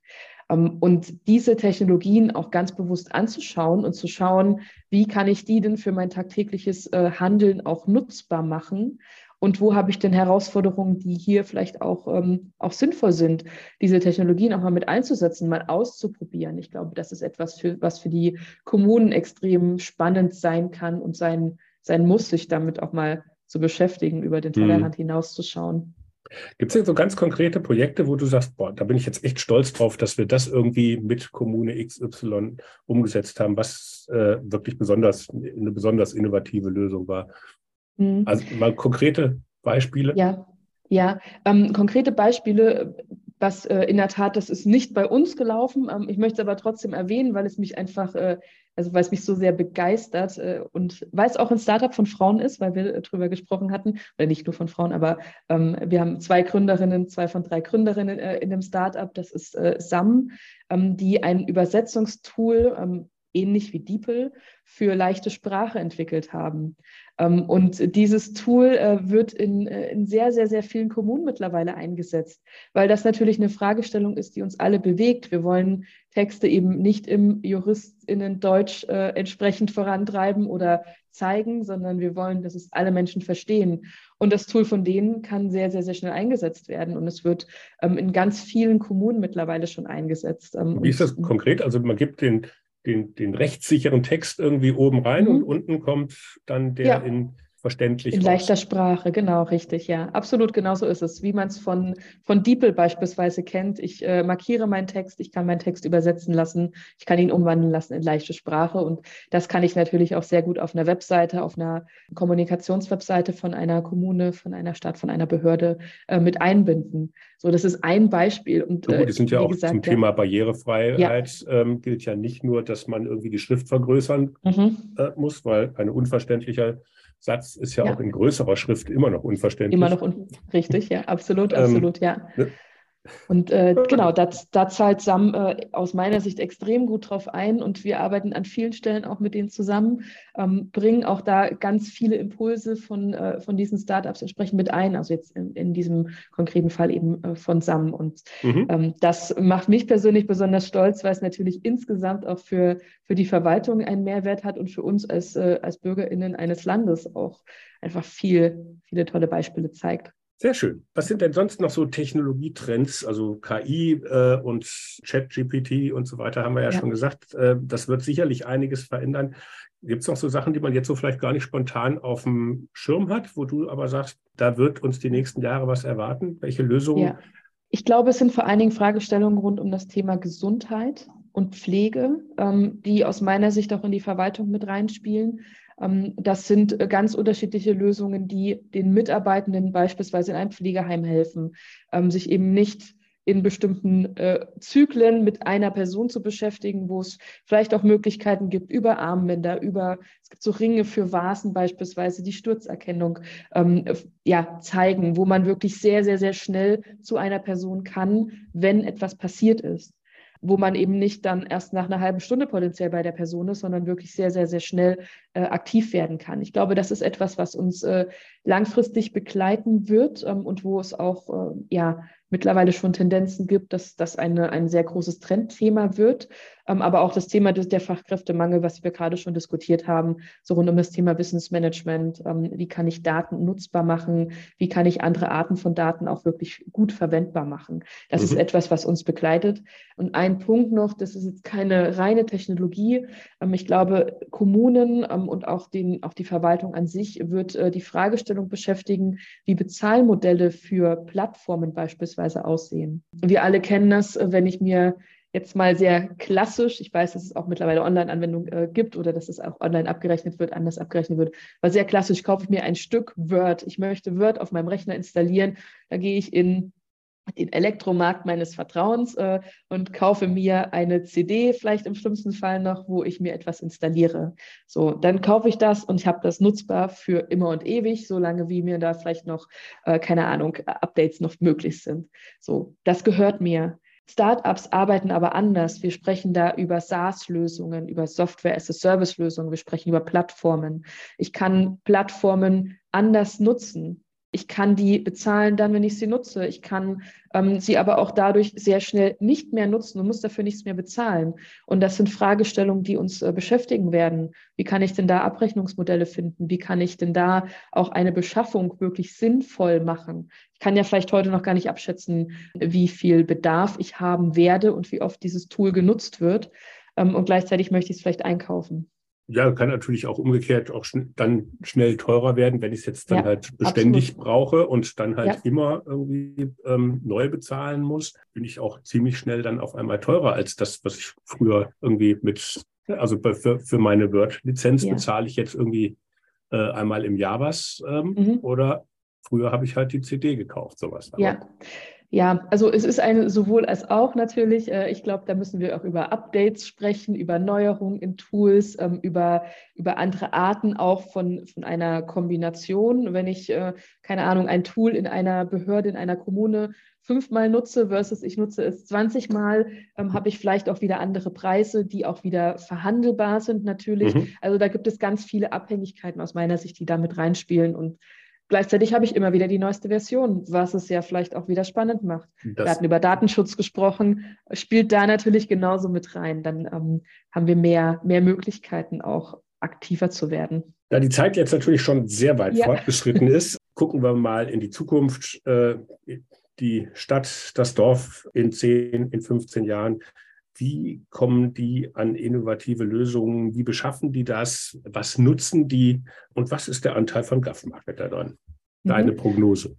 Ähm, und diese Technologien auch ganz bewusst anzuschauen und zu schauen, wie kann ich die denn für mein tagtägliches äh, Handeln auch nutzbar machen und wo habe ich denn Herausforderungen, die hier vielleicht auch, ähm, auch sinnvoll sind, diese Technologien auch mal mit einzusetzen, mal auszuprobieren. Ich glaube, das ist etwas, für, was für die Kommunen extrem spannend sein kann und sein, sein muss, sich damit auch mal zu beschäftigen, über den Tellerrand mhm. hinauszuschauen. Gibt es denn so ganz konkrete Projekte, wo du sagst, boah, da bin ich jetzt echt stolz drauf, dass wir das irgendwie mit Kommune XY umgesetzt haben, was äh, wirklich besonders eine besonders innovative Lösung war? Mhm. Also mal konkrete Beispiele? Ja, ja. Ähm, konkrete Beispiele, was äh, in der Tat, das ist nicht bei uns gelaufen. Ähm, ich möchte es aber trotzdem erwähnen, weil es mich einfach äh, also weil es mich so sehr begeistert äh, und weil es auch ein Startup von Frauen ist, weil wir darüber gesprochen hatten, oder nicht nur von Frauen, aber ähm, wir haben zwei Gründerinnen, zwei von drei Gründerinnen äh, in dem Startup, das ist äh, SAM, ähm, die ein Übersetzungstool ähm, ähnlich wie DeepL, für leichte Sprache entwickelt haben. Ähm, und dieses Tool äh, wird in, äh, in sehr, sehr, sehr vielen Kommunen mittlerweile eingesetzt, weil das natürlich eine Fragestellung ist, die uns alle bewegt. Wir wollen Texte eben nicht im JuristInnen-Deutsch äh, entsprechend vorantreiben oder zeigen, sondern wir wollen, dass es alle Menschen verstehen. Und das Tool von denen kann sehr, sehr, sehr schnell eingesetzt werden. Und es wird ähm, in ganz vielen Kommunen mittlerweile schon eingesetzt. Ähm, Wie ist das konkret? Also man gibt den den, den rechtssicheren Text irgendwie oben rein mhm. und unten kommt dann der ja. in verständlich. In leichter Sprache, genau, richtig, ja. Absolut, genau so ist es. Wie man es von, von DeepL beispielsweise kennt. Ich äh, markiere meinen Text, ich kann meinen Text übersetzen lassen, ich kann ihn umwandeln lassen in leichte Sprache. Und das kann ich natürlich auch sehr gut auf einer Webseite, auf einer Kommunikationswebseite von einer Kommune, von einer Stadt, von einer Behörde äh, mit einbinden. So, das ist ein Beispiel. Und, so gut, das sind ja auch gesagt, zum ja, Thema Barrierefreiheit ja. Ähm, gilt ja nicht nur, dass man irgendwie die Schrift vergrößern mhm. äh, muss, weil eine unverständliche Satz ist ja, ja, auch in größerer Schrift immer noch unverständlich. Immer noch un richtig, ja, absolut, ähm, absolut, ähm, ja. Und äh, genau, da, da zahlt SAM äh, aus meiner Sicht extrem gut drauf ein und wir arbeiten an vielen Stellen auch mit denen zusammen, ähm, bringen auch da ganz viele Impulse von, äh, von diesen Startups entsprechend mit ein, also jetzt in, in diesem konkreten Fall eben äh, von SAM. Und mhm. ähm, das macht mich persönlich besonders stolz, weil es natürlich insgesamt auch für, für die Verwaltung einen Mehrwert hat und für uns als, äh, als BürgerInnen eines Landes auch einfach viel, viele tolle Beispiele zeigt. Sehr schön. Was sind denn sonst noch so Technologietrends? Also KI äh, und ChatGPT und so weiter haben wir ja, ja. schon gesagt. Äh, das wird sicherlich einiges verändern. Gibt es noch so Sachen, die man jetzt so vielleicht gar nicht spontan auf dem Schirm hat, wo du aber sagst, da wird uns die nächsten Jahre was erwarten? Welche Lösungen? Ja. Ich glaube, es sind vor allen Dingen Fragestellungen rund um das Thema Gesundheit und Pflege, ähm, die aus meiner Sicht auch in die Verwaltung mit reinspielen. Ähm, das sind äh, ganz unterschiedliche Lösungen, die den Mitarbeitenden beispielsweise in einem Pflegeheim helfen, ähm, sich eben nicht in bestimmten äh, Zyklen mit einer Person zu beschäftigen, wo es vielleicht auch Möglichkeiten gibt über Armbänder, über es gibt so Ringe für Vasen beispielsweise, die Sturzerkennung ähm, ja, zeigen, wo man wirklich sehr, sehr, sehr schnell zu einer Person kann, wenn etwas passiert ist wo man eben nicht dann erst nach einer halben Stunde potenziell bei der Person ist, sondern wirklich sehr, sehr, sehr schnell äh, aktiv werden kann. Ich glaube, das ist etwas, was uns äh, langfristig begleiten wird ähm, und wo es auch äh, ja mittlerweile schon Tendenzen gibt, dass das ein sehr großes Trendthema wird. Ähm, aber auch das Thema des, der Fachkräftemangel, was wir gerade schon diskutiert haben, so rund um das Thema Wissensmanagement. Ähm, wie kann ich Daten nutzbar machen? Wie kann ich andere Arten von Daten auch wirklich gut verwendbar machen? Das mhm. ist etwas, was uns begleitet. Und ein Punkt noch, das ist jetzt keine reine Technologie. Ähm, ich glaube, Kommunen und auch, den, auch die Verwaltung an sich wird äh, die Fragestellung beschäftigen, wie Bezahlmodelle für Plattformen beispielsweise aussehen. Wir alle kennen das, äh, wenn ich mir jetzt mal sehr klassisch, ich weiß, dass es auch mittlerweile Online-Anwendungen äh, gibt oder dass es auch online abgerechnet wird, anders abgerechnet wird, aber sehr klassisch kaufe ich mir ein Stück Word. Ich möchte Word auf meinem Rechner installieren. Da gehe ich in den Elektromarkt meines Vertrauens äh, und kaufe mir eine CD, vielleicht im schlimmsten Fall noch, wo ich mir etwas installiere. So, dann kaufe ich das und ich habe das nutzbar für immer und ewig, solange wie mir da vielleicht noch, äh, keine Ahnung, Updates noch möglich sind. So, das gehört mir. Startups arbeiten aber anders. Wir sprechen da über SaaS-Lösungen, über Software-as-a-Service-Lösungen, wir sprechen über Plattformen. Ich kann Plattformen anders nutzen ich kann die bezahlen dann, wenn ich sie nutze. Ich kann ähm, sie aber auch dadurch sehr schnell nicht mehr nutzen und muss dafür nichts mehr bezahlen. Und das sind Fragestellungen, die uns äh, beschäftigen werden. Wie kann ich denn da Abrechnungsmodelle finden? Wie kann ich denn da auch eine Beschaffung wirklich sinnvoll machen? Ich kann ja vielleicht heute noch gar nicht abschätzen, wie viel Bedarf ich haben werde und wie oft dieses Tool genutzt wird. Ähm, und gleichzeitig möchte ich es vielleicht einkaufen. Ja, kann natürlich auch umgekehrt auch schn dann schnell teurer werden, wenn ich es jetzt dann ja, halt beständig absolut. brauche und dann halt ja. immer irgendwie ähm, neu bezahlen muss, bin ich auch ziemlich schnell dann auf einmal teurer als das, was ich früher irgendwie mit, also für, für meine Word-Lizenz ja. bezahle ich jetzt irgendwie äh, einmal im Jahr was ähm, mhm. oder früher habe ich halt die CD gekauft, sowas. Aber ja. Ja, also es ist ein sowohl als auch natürlich. Äh, ich glaube, da müssen wir auch über Updates sprechen, über Neuerungen in Tools, ähm, über, über andere Arten auch von, von einer Kombination. Wenn ich, äh, keine Ahnung, ein Tool in einer Behörde, in einer Kommune fünfmal nutze versus ich nutze es 20 Mal, ähm, habe ich vielleicht auch wieder andere Preise, die auch wieder verhandelbar sind natürlich. Mhm. Also da gibt es ganz viele Abhängigkeiten aus meiner Sicht, die damit reinspielen und Gleichzeitig habe ich immer wieder die neueste Version, was es ja vielleicht auch wieder spannend macht. Das wir hatten über Datenschutz gesprochen, spielt da natürlich genauso mit rein. Dann ähm, haben wir mehr, mehr Möglichkeiten, auch aktiver zu werden. Da die Zeit jetzt natürlich schon sehr weit ja. fortgeschritten ist, gucken wir mal in die Zukunft. Äh, die Stadt, das Dorf in 10, in 15 Jahren. Wie kommen die an innovative Lösungen? Wie beschaffen die das? Was nutzen die? Und was ist der Anteil von GovMarket da dran? Deine mhm. Prognose.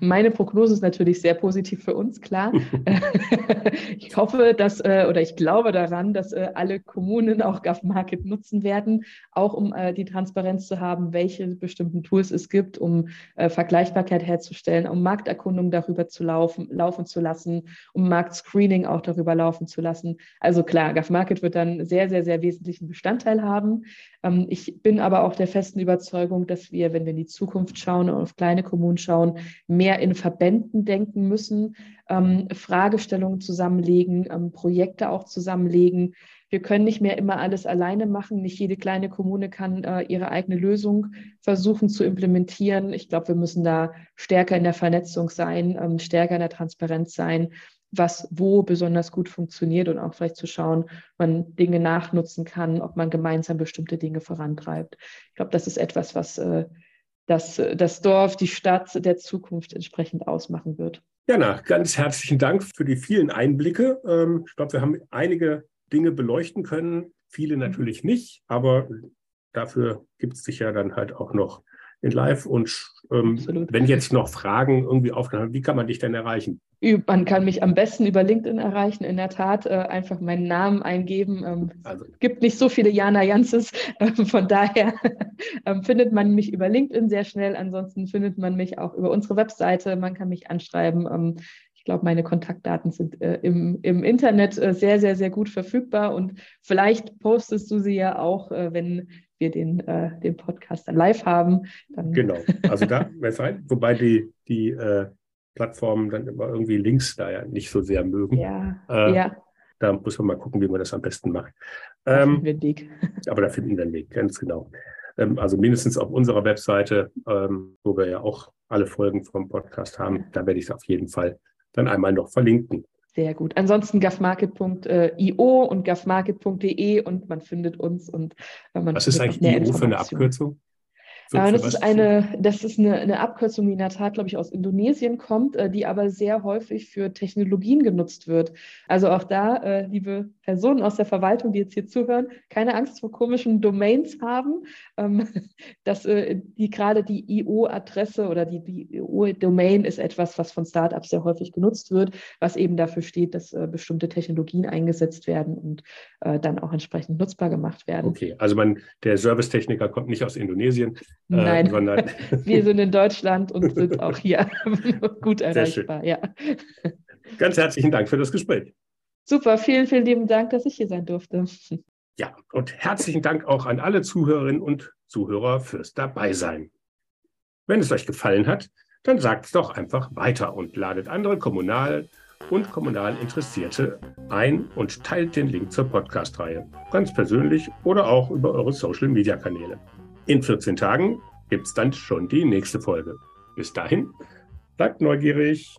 Meine Prognose ist natürlich sehr positiv für uns, klar. ich hoffe, dass äh, oder ich glaube daran, dass äh, alle Kommunen auch GovMarket nutzen werden, auch um äh, die Transparenz zu haben, welche bestimmten Tools es gibt, um Vergleichbarkeit herzustellen, um Markterkundung darüber zu laufen, laufen zu lassen, um Marktscreening auch darüber laufen zu lassen. Also klar, GovMarket wird dann sehr, sehr, sehr wesentlichen Bestandteil haben. Ähm, ich bin aber auch der festen Überzeugung, dass wir, wenn wir in die Zukunft schauen und auf kleine Kommunen schauen, mehr in Verbänden denken müssen, ähm, Fragestellungen zusammenlegen, ähm, Projekte auch zusammenlegen. Wir können nicht mehr immer alles alleine machen. Nicht jede kleine Kommune kann äh, ihre eigene Lösung versuchen zu implementieren. Ich glaube, wir müssen da stärker in der Vernetzung sein, ähm, stärker in der Transparenz sein was wo besonders gut funktioniert und auch vielleicht zu schauen, man Dinge nachnutzen kann, ob man gemeinsam bestimmte Dinge vorantreibt. Ich glaube, das ist etwas, was äh, das, das Dorf, die Stadt der Zukunft entsprechend ausmachen wird. Jana, ganz herzlichen Dank für die vielen Einblicke. Ähm, ich glaube, wir haben einige Dinge beleuchten können, viele natürlich nicht, aber dafür gibt es sich ja dann halt auch noch in Live. Und ähm, wenn jetzt noch Fragen irgendwie aufgenommen wie kann man dich denn erreichen? Man kann mich am besten über LinkedIn erreichen. In der Tat äh, einfach meinen Namen eingeben. Ähm, also. Es gibt nicht so viele Jana Janses. Äh, von daher äh, findet man mich über LinkedIn sehr schnell. Ansonsten findet man mich auch über unsere Webseite. Man kann mich anschreiben. Ähm, glaube, meine Kontaktdaten sind äh, im, im Internet äh, sehr, sehr, sehr gut verfügbar. Und vielleicht postest du sie ja auch, äh, wenn wir den, den Podcast dann live haben. Dann genau, also da, wobei die, die Plattformen dann immer irgendwie Links da ja nicht so sehr mögen. Ja, äh, ja. Da muss man mal gucken, wie man das am besten macht. Da ähm, finden wir einen Weg. aber da finden wir einen Weg, ganz genau. Ähm, also mindestens auf unserer Webseite, ähm, wo wir ja auch alle Folgen vom Podcast haben, da werde ich es auf jeden Fall dann einmal noch verlinken. Sehr gut. Ansonsten gafmarket.io und gafmarket.de und man findet uns und man Was ist eigentlich IO für eine Abkürzung? Für, äh, das, ist eine, das ist eine, eine Abkürzung, die in der Tat, glaube ich, aus Indonesien kommt, äh, die aber sehr häufig für Technologien genutzt wird. Also auch da, äh, liebe Personen aus der Verwaltung, die jetzt hier zuhören, keine Angst vor komischen Domains haben, ähm, dass die gerade die IO-Adresse oder die, die IO-Domain ist etwas, was von Startups sehr häufig genutzt wird, was eben dafür steht, dass bestimmte Technologien eingesetzt werden und dann auch entsprechend nutzbar gemacht werden. Okay, also man, der Servicetechniker kommt nicht aus Indonesien, äh, Nein, äh, wir sind in Deutschland und sind auch hier gut erreichbar. Ja. Ganz herzlichen Dank für das Gespräch. Super, vielen, vielen lieben Dank, dass ich hier sein durfte. Ja, und herzlichen Dank auch an alle Zuhörerinnen und Zuhörer fürs Dabeisein. Wenn es euch gefallen hat, dann sagt es doch einfach weiter und ladet andere kommunal und kommunal Interessierte ein und teilt den Link zur Podcast-Reihe. Ganz persönlich oder auch über eure Social-Media-Kanäle. In 14 Tagen gibt es dann schon die nächste Folge. Bis dahin, bleibt neugierig.